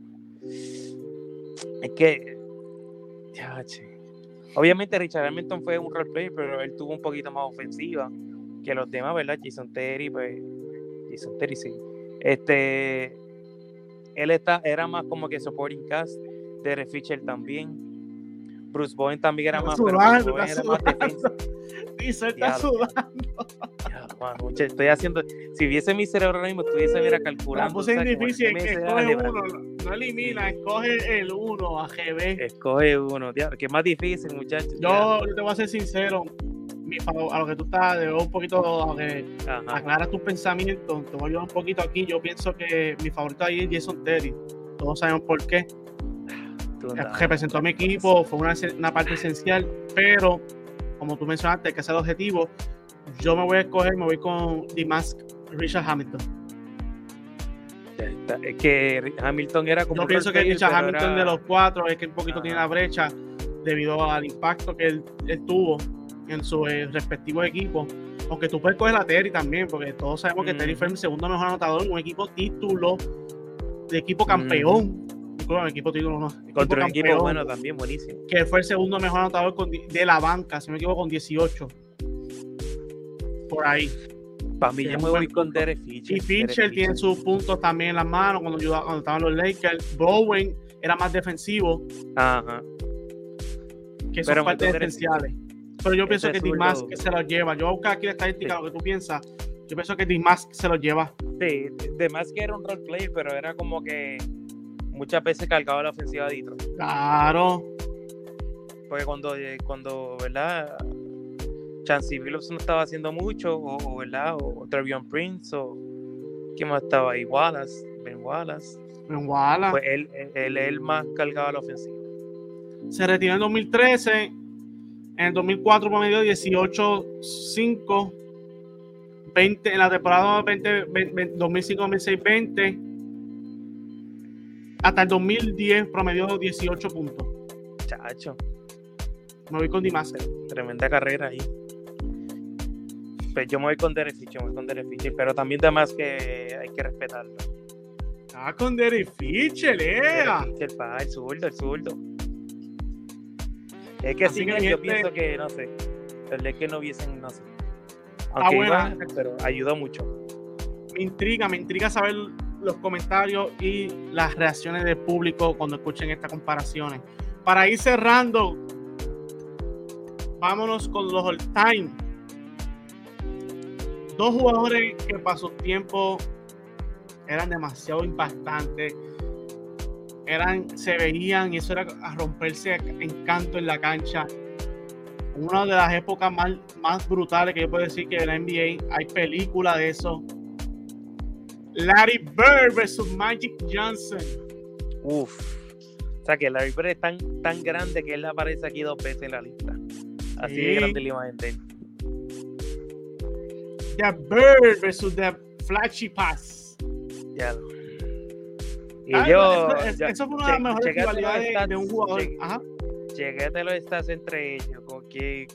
Es que. Ya, che. Obviamente Richard Hamilton fue un role player, pero él tuvo un poquito más ofensiva que los demás, ¿verdad? Jason Terry, pues. Jason Terry, sí. Este. Él está, era más como que supporting cast. Derek Fisher también. Bruce Bowen también era Está más, pero sudando, Bruce Bowen está era más. Dice, [LAUGHS] está sudando. Ya, estoy haciendo. Si viese mi cerebro ahora mismo, estuviese mira La calculando. ¿sabes? Como difícil, es que escoge uno, no elimina, escoge el 1 a GB. Escoge uno, diablo, que es más difícil, muchachos. Yo, yo te voy a ser sincero, a lo que tú estás, de un poquito a que aclaras tus pensamientos, te voy a ayudar un poquito aquí. Yo pienso que mi favorito ahí es Jason Terry. Todos sabemos por qué. Representó a mi equipo, fue una, una parte esencial, pero como tú mencionaste, hay que ser objetivo. Yo me voy a escoger, me voy con Dimask Richard Hamilton. Es que Hamilton era como. Yo pienso que Richard Hamilton era- de los cuatro es que un poquito Ajá. tiene la brecha debido al impacto que él, él tuvo en sus eh, respectivos equipos. Aunque tú puedes coger a Terry también, porque todos sabemos que Terry fue el segundo mejor anotador en un equipo título, de equipo campeón. Disculpa, equipo título no. Contra un equipo bueno también, buenísimo. que fue el segundo mejor anotador con de la banca, si no me equivoco, con 18. Por ahí. Para mí, yo me voy con Derek Fisher. Y Fincher Derek tiene sus puntos también en las manos cuando, ayudaba- cuando estaban los Lakers. Bowen era más defensivo, Ajá. que son Pero partes esenciales. Pero yo pienso que Dimask se los lleva. Yo voy a buscar aquí la estadística, Sí. lo que tú piensas. Yo pienso que Dimask se los lleva. Sí, además que era un role player, pero era como que muchas veces cargaba la ofensiva de Detroit. Claro. Porque cuando, eh, cuando ¿verdad? Chancey Billups no estaba haciendo mucho, o, o, ¿verdad? O, Trevion Prince, o ¿quién más estaba ahí? Wallace, Ben Wallace. En Wallace. Pues él, él, él más cargaba la ofensiva. se retiró en 2013. En el 2004 promedió 18-5. 20 en la temporada 20, 20, 2005-2006, 20. Hasta el 2010 promedió 18 puntos. Chacho. Me voy con Dimaster. Tremenda carrera ahí. Pues yo me voy con Derek Fisher, me voy con Derek Fisher, pero también además que hay que respetarlo. Ah, con Derek Fisher, pa, el zurdo, el zurdo. Es que sí, yo pienso que, no sé, el que no hubiesen, no sé. Aunque iba, pero ayudó mucho. Me intriga, me intriga saber los comentarios y las reacciones del público cuando escuchen estas comparaciones. Para ir cerrando, vámonos con los all time. Dos jugadores que para su tiempo eran demasiado impactantes. Eran, se veían y eso era a romperse en canto en la cancha. Una de las épocas más, más brutales que yo puedo decir que en la NBA. Hay película de eso. Larry Bird versus Magic Johnson. Uf. O sea que Larry Bird es tan, tan grande que él aparece aquí dos veces en la lista. Así de grande la imagen de The Bird versus The Flashy Pass. Ya. Y ah, yo, eso, fue una de las mejores rivalidades de un jugador. Ajá. Chequete los stats entre ellos. Con que,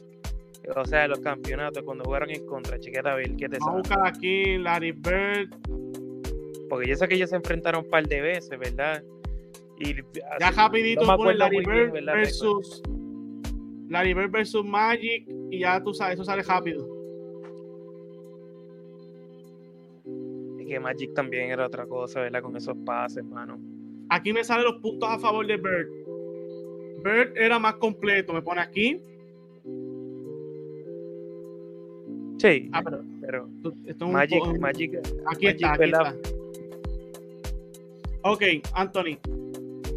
o sea, los campeonatos cuando jugaron en contra. Chequete a ver qué te Vamos a buscar aquí Larry Bird. Porque yo sé que ellos se enfrentaron un par de veces, ¿verdad? Y, ya rapidito no por Larry Bird versus Larry Bird versus Magic y ya tú sabes, eso sale rápido. Y que Magic también era otra cosa, ¿verdad? Con esos pases, hermano. Aquí me salen los puntos a favor de Bird. Bird era más completo, me pone aquí. Sí, ah, pero, pero Magic, Magic, aquí está, aquí está. Ok, Anthony.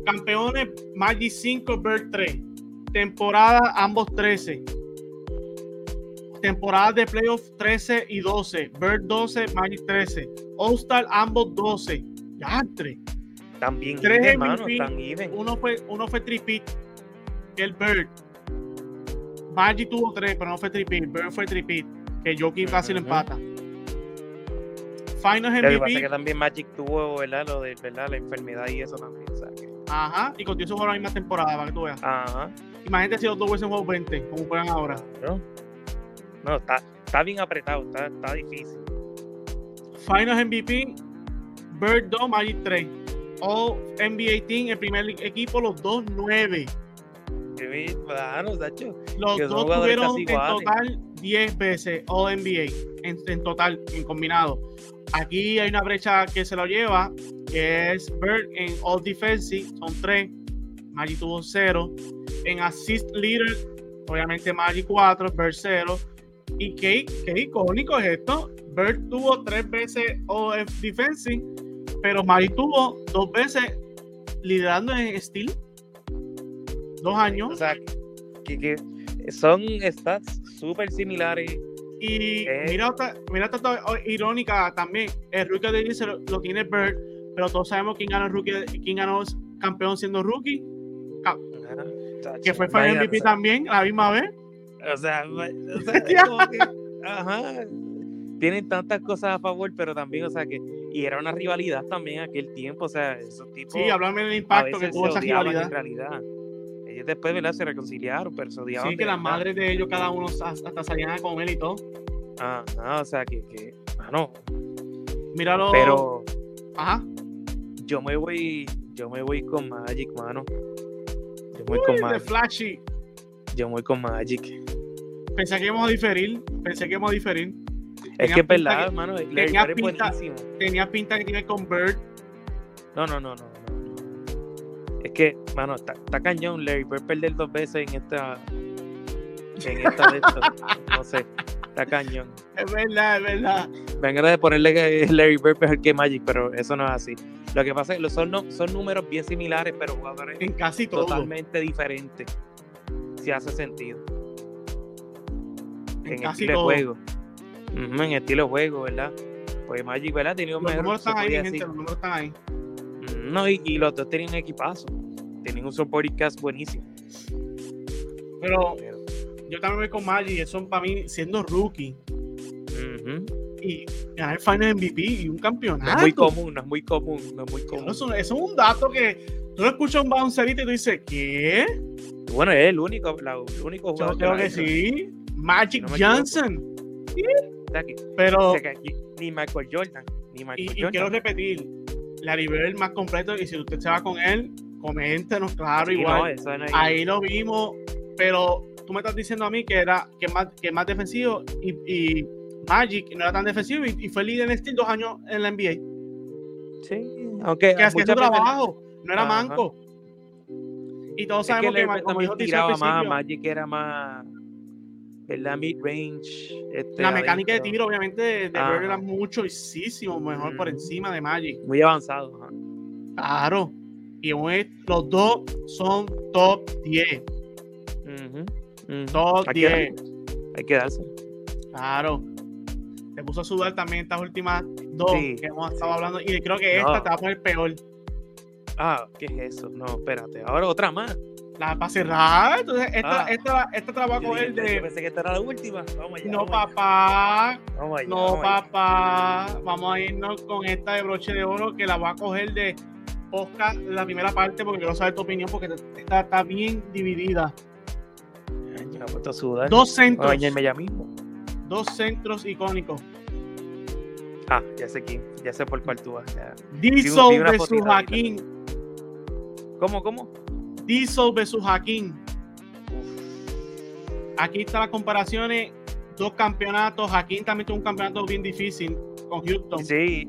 Campeones Magic 5, Bird 3 temporada ambos 13. Temporada de playoff 13 y 12. Bird 12, Magic 13. All-Star ambos 12. Ya, tres. También tres hermano, Uno fue, uno fue tripit, el Bird. Magic tuvo tres, pero no fue tripit. Bird fue tripit, que Joaquín casi lo empata. Finals MVP. Lo que que también Magic tuvo, ¿verdad? Lo de, ¿verdad? La enfermedad y eso también. Ajá, y contigo se la misma temporada, para que tú veas. Ajá. Imagínate si los dos hubiesen jugado 20, como juegan ahora. No, está, está bien apretado, está, está difícil. Finals MVP, Bird 2, Magic 3. All NBA Team, el primer equipo, los dos 9. Los dos tuvieron en total 10 veces All NBA, en, en total, en combinado. Aquí hay una brecha que se lo lleva, que es Bird en All Defensive, son 3. Magic tuvo 0 en Assist Leader, obviamente Magic 4, Bird 0. ¿Y qué, qué icónico es esto? Bird tuvo tres veces OF Defensive, pero Magic tuvo dos veces liderando en Steel. Dos años. O sea, que, son stats súper similares. Y eh. mira, otra, mira irónica también. El rookie de dice lo, lo, tiene Bird, pero todos sabemos quién ganó el rookie, quién ganó campeón siendo rookie que fue Final MVP también la misma vez. O sea, [LAUGHS] ajá, tienen tantas cosas a favor, pero también, o sea, que y era una rivalidad también aquel tiempo, o sea, esos tipos. Sí, háblame del impacto que tuvo esa rivalidad. En realidad. Ellos después, ¿verdad? Se reconciliaron, pero se odiaban. Sí, que las madres de ellos, cada uno hasta salían con él y todo. Ah, o sea, que, que, no Míralo. Pero. Ajá. Yo me voy, yo me voy con Magic, mano. Yo voy con Magic. Flashy. Yo voy con Magic. Pensé que íbamos a diferir. Pensé que íbamos a diferir. Es que es verdad, hermano. Tenía pinta, tenía pinta que tiene con Bird. No, no, no, no. Es que, mano, está, cañón Larry Bird perder dos veces en esta. En esta de esto. [LAUGHS] no sé. Está cañón. Es verdad, es verdad. Venga de ponerle que Larry Bird mejor que Magic, pero eso no es así. Lo que pasa es que son, son números bien similares, pero jugadores en casi todo. totalmente diferentes. Si hace sentido. En, estilo de juego. en estilo de juego, ¿verdad? Pues Magic, ¿verdad? Tenía un los Números están ahí, gente, los números están ahí. No, y, los dos tenían equipazo. Tenían un supporting cast buenísimo. Pero, yo también voy con Magic, eso para mí, siendo rookie. Y ganar Final MVP y un campeonato. No es muy común, no es muy común, no es muy común. Eso, es un dato que tú lo escuchas un bouncerito y tú dices, ¿qué? Bueno, es el único, la, el único Yo jugador. creo lo que ha hecho. sí. Magic No. Johnson. Que- Pero, que ni Michael Jordan. Ni Michael y, y Jordan. quiero repetir, Larry Bird más completo. Y si usted se va con él, coméntenos, claro, Sí, igual. no Ahí lo vimos. Pero tú me estás diciendo a mí que era que más, que más defensivo y, y Magic no era tan defensivo y, y fue líder en Steel dos años en la NBA. Sí, aunque Que hacía su trabajo, no era Ajá. manco. Y todos Es que sabemos que, ma- Bird como dijo tiraba más, Magic era más, ¿verdad? Mid-range. este, la mecánica de tiro, obviamente, de, de era muchísimo mejor por encima de Magic. Muy avanzado. ajá. Claro. Y los dos son top 10. Ujú, ujú. Top Hay que 10. darse, Hay que darse. Claro. Te puso a sudar también estas últimas dos Sí. que hemos estado hablando. Y creo que No. esta te va a poner peor. Ah, ¿qué es eso? No, espérate. Ahora otra más. La para cerrar. Entonces, esta, Ah. esta, esta te la a coger yo de. pensé que esta era la última. Vamos allá. No, vamos allá, papá. Vamos allá, No, vamos allá. papá. Vamos a irnos con esta de broche de oro que la voy a coger de podcast, la primera parte, porque quiero saber tu opinión, porque esta está bien dividida. Puesto a sudar. Dos a centros. ya mismo. Dos centros icónicos. Ah, ya sé quién. Ya sé por cuál tú vas. ya. Diesel versus. Hakim. ¿Cómo, cómo? Diesel versus. Uf. Aquí están las comparaciones. Dos campeonatos. Hakim también tuvo un campeonato bien difícil con Houston. Sí.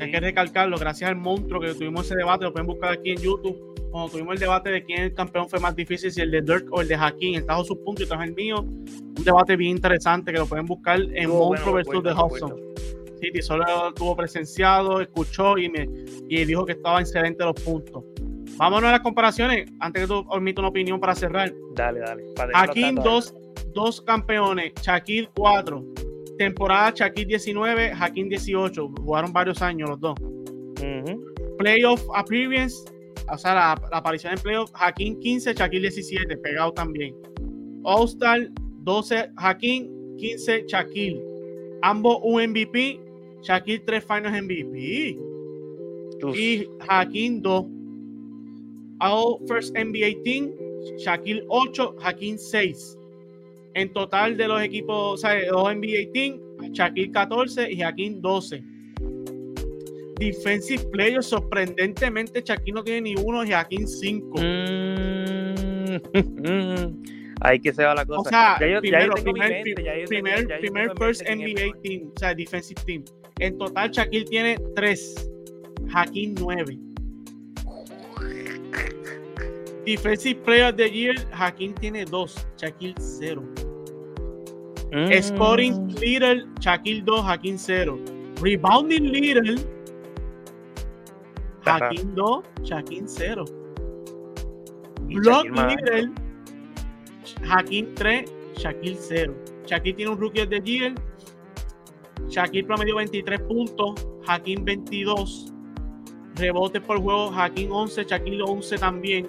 Hay sí. que recalcarlo, gracias al monstruo que tuvimos ese debate, lo pueden buscar aquí en YouTube. Cuando tuvimos el debate de quién el campeón fue más difícil, si el de Dirk o el de Hakim, él trajo sus puntos y trajo el mío. Un debate bien interesante que lo pueden buscar en Monstruo bueno, versus The recuerdo. Sí, solo estuvo presenciado, escuchó y, me, y dijo que estaba excelente los puntos. Vámonos a las comparaciones, antes que tú omito una opinión para cerrar. Dale, dale. datos dos, dos campeones, Shaquille 4. Temporada Shaquille 19, Hakim 18. Jugaron varios años los dos. Playoff Appearance, o sea, la, la aparición en Playoff, Hakim 15, Shaquille 17, pegado también. All-Star 12, Hakim 15, Shaquille. Ambos un MVP, Shaquille 3 Finals MVP Uf. y Hakim 2. All First NBA Team, Shaquille 8, Hakim 6. En total de los equipos, o sea, de los NBA Team, Shaquille 14 y Hakim 12. Defensive Player, sorprendentemente, Shaquille no tiene ni uno y Hakim 5. Mm. [LAUGHS] Ahí que se va la cosa. O sea, ya yo, ya primero, mi primer, mente, ya tengo- primer, ya primer First NBA Team, o sea, Defensive Team. En total, Shaquille tiene 3, Hakim 9. Defensive Player of the Year, Hakim tiene 2, Shaquille 0. Mm. Scoring Leader, Shaquille 2, Hakim 0. Rebounding Leader. Hakim 2, Shaquille 0. Y Block Leader, Hakim 3, Shaquille 0. Shaquille tiene un Rookie of the Year. Shaquille promedió 23 puntos, Hakim 22. Rebotes por juego, Hakim 11, Shaquille 11 también.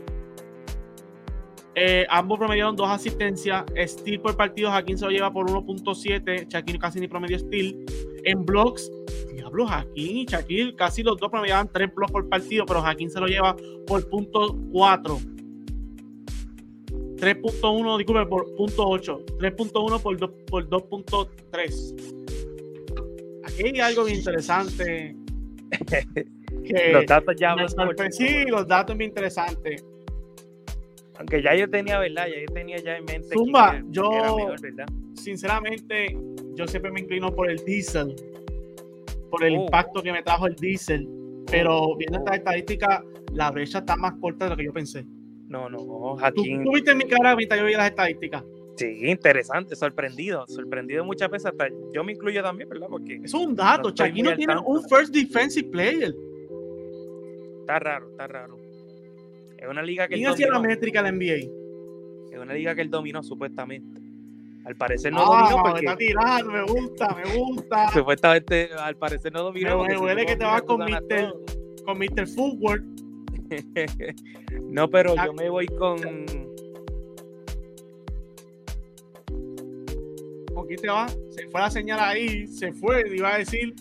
Eh, ambos promediaron dos asistencias. Steal por partido, Hakim se lo lleva por 1.7. Shaquille casi ni promedio steal. En blocks, diablo, Hakim y Shaquille casi los dos promediaban 3 blocks por partido, pero Hakim se lo lleva por punto 4. 3.1, disculpe, por punto 8. 3.1 por, por 2.3. Aquí hay algo bien interesante. [LAUGHS] que [LAUGHS] Los datos ya me sorpre- sí los datos bien interesantes. Aunque ya yo tenía, ¿verdad? Ya yo tenía ya en mente. Zumba, yo- era mejor, ¿verdad? Sinceramente, yo siempre me inclino por el diésel. Por el Oh. impacto que me trajo el diésel. Pero viendo Oh. estas estadísticas, la brecha está más corta de lo que yo pensé. No, no, ¿Tú, Hakim. tú viste mi cara mientras yo vi las estadísticas? Sí, interesante, sorprendido. Sorprendido muchas veces. Hasta yo me incluyo también, ¿verdad? Porque es un dato. No muy no tiene un first defensive player. Está raro, está raro. Es una liga que ¿Quién hacía la métrica de la NBA? Es una liga que él dominó, supuestamente. Al parecer no ah, dominó me porque está tirando, me gusta, me gusta. [LAUGHS] supuestamente al parecer no dominó. Me si huele que te vas con Mr. Con Mr. Footwork. [LAUGHS] no, pero yo me voy con. ¿Con quién te vas? Se fue la señal ahí, se fue, iba a decir.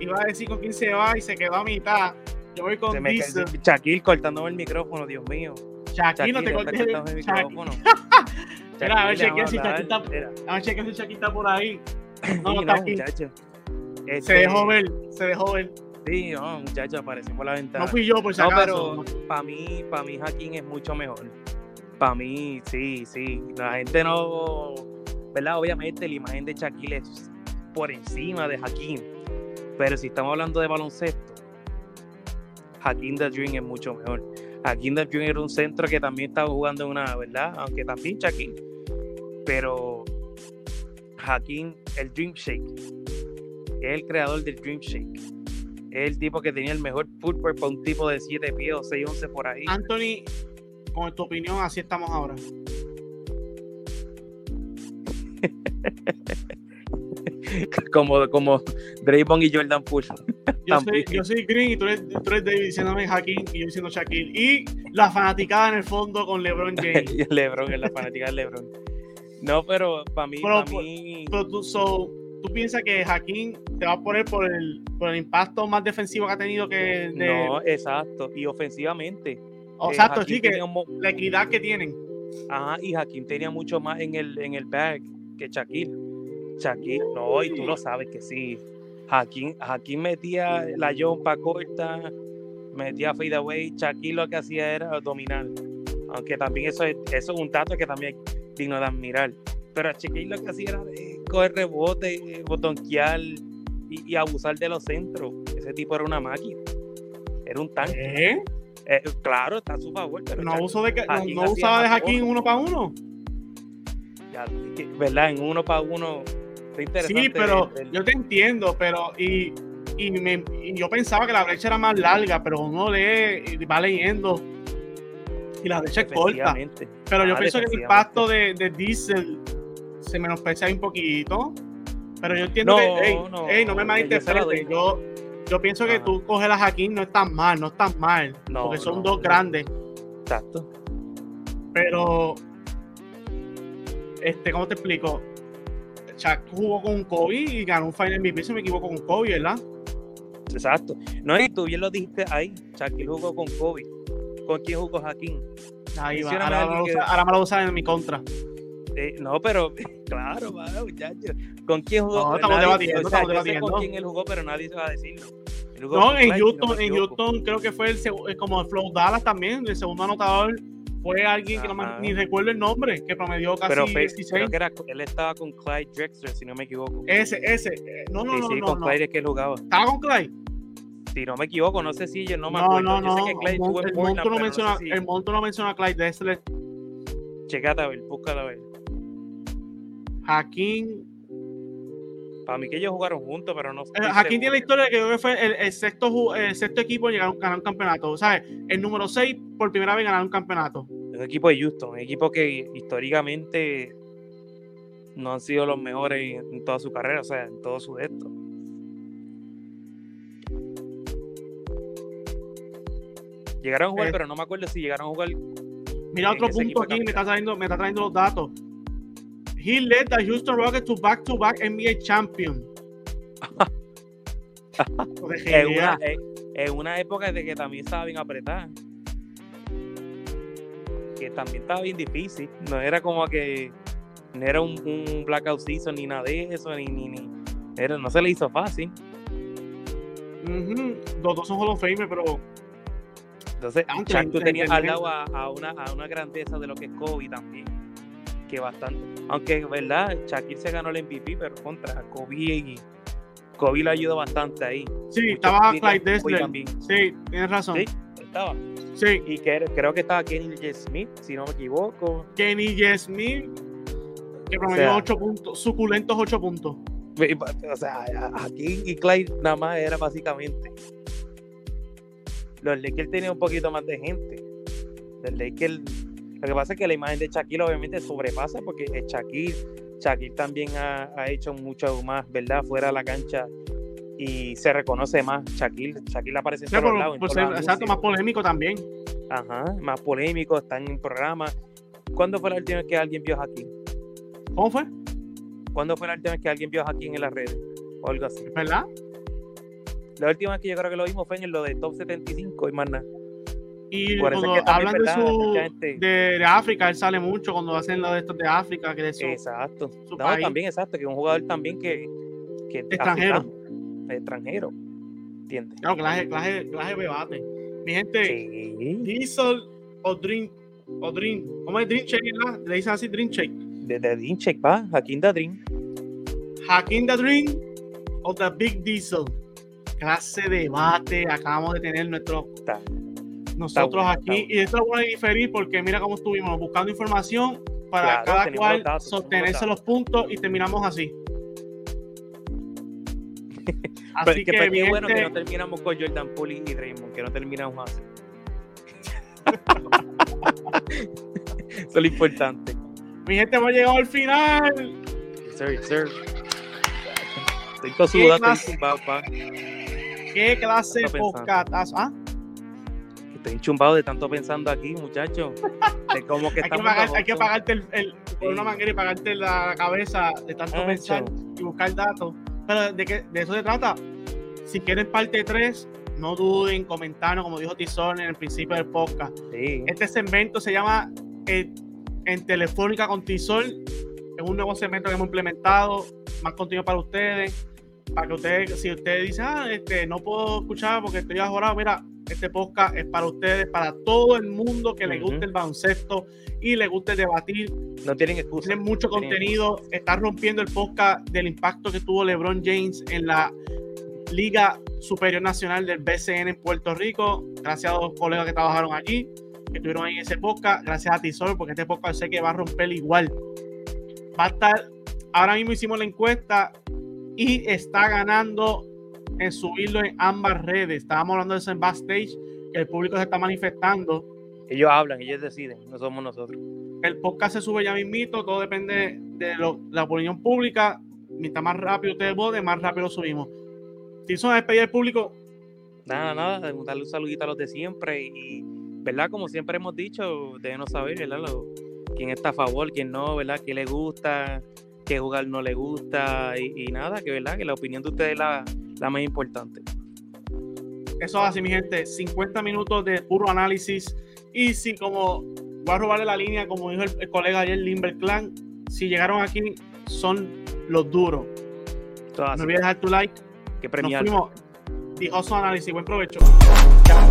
Iba a decir con quién se va y se quedó a mitad. Yo voy con Se Diesel. Shaquille cortándome el micrófono, Dios mío. Shaquille, no te cortes el micrófono. [LAUGHS] Mira, a ver, chequea si Shaquille está, a ver, chequea si Shaquille está por ahí. [CLEARS THROAT] No, no está aquí. Se este dejó ver, se dejó ver. Sí, no, muchacho, apareció por la ventana. No fui yo, por si no, acaso. pero para mí, para mí Jaquín es mucho mejor. Para mí, sí, sí. La gente no, ¿verdad? Obviamente la imagen de Shaquille es por encima de Jaquín. Pero si estamos hablando de baloncesto, Hakim the Dream es mucho mejor. Hakim the Dream era un centro que también estaba jugando en una, ¿verdad? Aunque también Shaquille. Pero Hakim, el Dream Shake, es el creador del Dream Shake. Es el tipo que tenía el mejor footwork para un tipo de 7 pies o 6, 11 por ahí. Anthony, con tu opinión, así estamos ahora. [LAUGHS] [LAUGHS] como, como Draymond y Jordan Poole. Yo soy, yo soy, Green y tú eres, tú eres David diciéndome Hakim y yo diciendo Shaquille. Y la fanaticada en el fondo con LeBron [LAUGHS] James. LeBron es la fanaticada de LeBron. No, pero para mí. Pero, mí... tú, so, tú piensas que Hakim te va a poner por el, por el impacto más defensivo que ha tenido que. No, exacto. Y ofensivamente. Oh, exacto, sí, que la equidad que tienen. Ajá, y Hakim tenía mucho más en el, en el bag que Shaquille. Shaquille, no, y tú lo sabes que sí. Jaquín, metía la jumpa corta, metía fadeaway. Shaquille lo que hacía era dominar. Aunque también eso es, eso es un dato que también es digno de admirar. Pero Shaquille lo que hacía era coger rebote, botonquear y, y, abusar de los centros. Ese tipo era una máquina. Era un tanque. ¿Eh? Eh, claro, está a su favor. Pero no, uso de, no, no usaba de Jaquín uno para uno. Ya, ¿Verdad? En uno para uno Sí, pero yo te entiendo, pero y, y, me, yo pensaba que la brecha era más larga, pero uno lee y va leyendo y la brecha es corta. Pero yo ah, pienso que el impacto de, de Diesel se menosprecia un poquito. Pero yo entiendo que, hey, no, me malinterpretes. Yo, yo pienso que tú coges a Jaquín no es tan mal, no es tan mal. porque son dos grandes. Exacto. Pero, este, ¿cómo te explico? Shaq jugó con Kobe y ganó un Final MVP, si me equivoco, con Kobe, ¿verdad? Exacto. No, y tú bien lo dijiste ahí, Shaquille jugó con Kobe. ¿Con quién jugó Jaquín? Ahí va, ahora, me lo usan en mi contra. Eh, no, pero [LAUGHS] claro, muchachos. ¿Con quién jugó? No, estamos debatiendo, o sea, estamos debatiendo. Sé con quién él jugó, pero nadie se va a decirlo. No, en Houston, en Houston creo que fue el como el Flow Dallas también, el segundo anotador fue alguien que no me, ni recuerdo el nombre, que promedió casi pero 16. Creo que era, él estaba con Clyde Drexler, si no me equivoco. Ese, ese. Eh, no, no, no, sí, no. con no. Clyde es que él jugaba. ¿Estaba con Clyde? Si no me equivoco, no sé si yo no me acuerdo. No, no, yo sé que Clyde el, monto, el, monto no menciona, no sé si... el monto no menciona a Clyde Drexler. Checate a ver, búscala a ver. Hakim para mí que ellos jugaron juntos, pero no sé. Aquí tiene la historia de que creo que fue el, sexto, el sexto equipo en llegar a ganar un campeonato. ¿Sabes? El número 6 por primera vez ganar un campeonato. Es un equipo de Houston, un equipo que históricamente no han sido los mejores en toda su carrera, o sea, en todo su esto. Llegaron a jugar, eh, pero no me acuerdo si llegaron a jugar. Mira otro punto aquí, me está, trayendo, me está trayendo los datos. He led the Houston Rockets to back-to-back NBA champion. [LAUGHS] en, una, en, una, época de que también estaba bien apretada. Que también estaba bien difícil. No era como que no era un, un blackout season ni nada de eso, ni, ni, ni era, no se le hizo fácil. Los dos son Hall of pero. Entonces, Chuck, tú tenías al lado a, a, una, a una grandeza de lo que es Kobe también que bastante. Aunque, ¿verdad? Shaquille se ganó el MVP, pero contra Kobe y Kobe le ayudó bastante ahí. Sí, estaba Clyde Dessler. Sí, tienes razón. Sí, estaba. Sí. Y que, creo que estaba Kenny J. Smith, si no me equivoco. Kenny J. Smith, que promedió 8 puntos, suculentos 8 puntos. O sea, aquí y Clyde nada más era básicamente. Los Lakers tenían un poquito más de gente. Los Lakers lo que pasa es que la imagen de Shaquille obviamente sobrepasa porque Shaquille, Shaquille también ha, hecho mucho más, ¿verdad? Fuera de la cancha y se reconoce más. Shaquille, Shaquille aparece en todos lados. exacto, más polémico también. Ajá, más polémico, está en un programa. ¿Cuándo fue la última vez que alguien vio a Shaquille? ¿Cómo fue? ¿Cuándo fue la última vez que alguien vio a Shaquille en las redes? O algo así. ¿Verdad? La última vez que yo creo que lo vimos fue en lo de Top 75 y más nada. Y Por cuando que también, hablan de, su, de, de África, él sale mucho cuando hacen lo de estos de África, que de su, Exacto. su No, país. también, exacto, que es un jugador también que, que Extranjero. africano, extranjero. ¿Entiendes? Claro, clase, clase, clase de debate. Mi gente, Sí. Diesel o Dream, o Dream, ¿cómo es Dream Shake? ¿verdad? Le dicen así Dream Shake. Desde Dincheck va, Hakim da Dream. Hakim the Dream o The Big Diesel. Clase de debate acabamos de tener nuestro, Está. Nosotros bueno, aquí. Y esto lo voy a diferir porque mira cómo estuvimos buscando información para Claro, cada cual datos, sostenerse los puntos y terminamos así. [LAUGHS] Así que, que, qué bueno que no terminamos con Jordan Poole y Draymond, que no terminamos así. [LAUGHS] Eso es lo importante. mi gente, hemos llegado al final. Yes, sir, yes, sir. [LAUGHS] Estoy pa. ¿Qué clase de podcast? ¿Ah? Estoy chumbado de tanto pensando aquí, muchachos. De cómo que [LAUGHS] Hay que, pagar- hay que pagarte el, el- por una manguera y pagarte la cabeza de tanto pensar y buscar datos. Pero de, qué, de eso se trata. Si quieren parte 3, no duden, comentarnos, como dijo Tizón en el principio del podcast. Sí. Este segmento se llama eh, En Telefónica con Tizol. Es un nuevo segmento que hemos implementado, más contenido para ustedes. Para que ustedes, si ustedes dicen, ah, este, no puedo escuchar porque estoy ajorado, mira, este podcast es para ustedes, para todo el mundo que le Ujú. guste el baloncesto y le guste debatir. No tienen excusa. Tienen mucho Tienen contenido. Está rompiendo el podcast del impacto que tuvo LeBron James en la Liga Superior Nacional del BCN en Puerto Rico. Gracias a dos colegas que trabajaron allí, que estuvieron ahí en ese podcast. Gracias a Tisol, porque este podcast sé que va a romper igual. Va a estar. Ahora mismo hicimos la encuesta y está ganando en subirlo en ambas redes. Estábamos hablando de eso en backstage, que el público se está manifestando. Ellos hablan, ellos deciden, no somos nosotros. El podcast se sube ya mismito, todo depende de lo- la opinión pública. Mientras más rápido ustedes voten, más rápido lo subimos. Si son a despedir al público, Nada, nada, darle un saludito a los de siempre y, ¿verdad? Como siempre hemos dicho, déjenos saber, ¿verdad? Lo- quién está a favor, quién no, ¿verdad? ¿Qué le gusta, qué jugar no le gusta y, y nada, que, ¿verdad? Que la opinión de ustedes es la, la más importante. eso es así, mi gente. 50 minutos de puro análisis. Y si, como voy a robarle la línea, como dijo el, el colega ayer, Limber Clan, si llegaron aquí, son los duros. Todo No olvides dejar tu like. que Nos premiar. fuimos. Dijo su análisis. Buen provecho. Chao.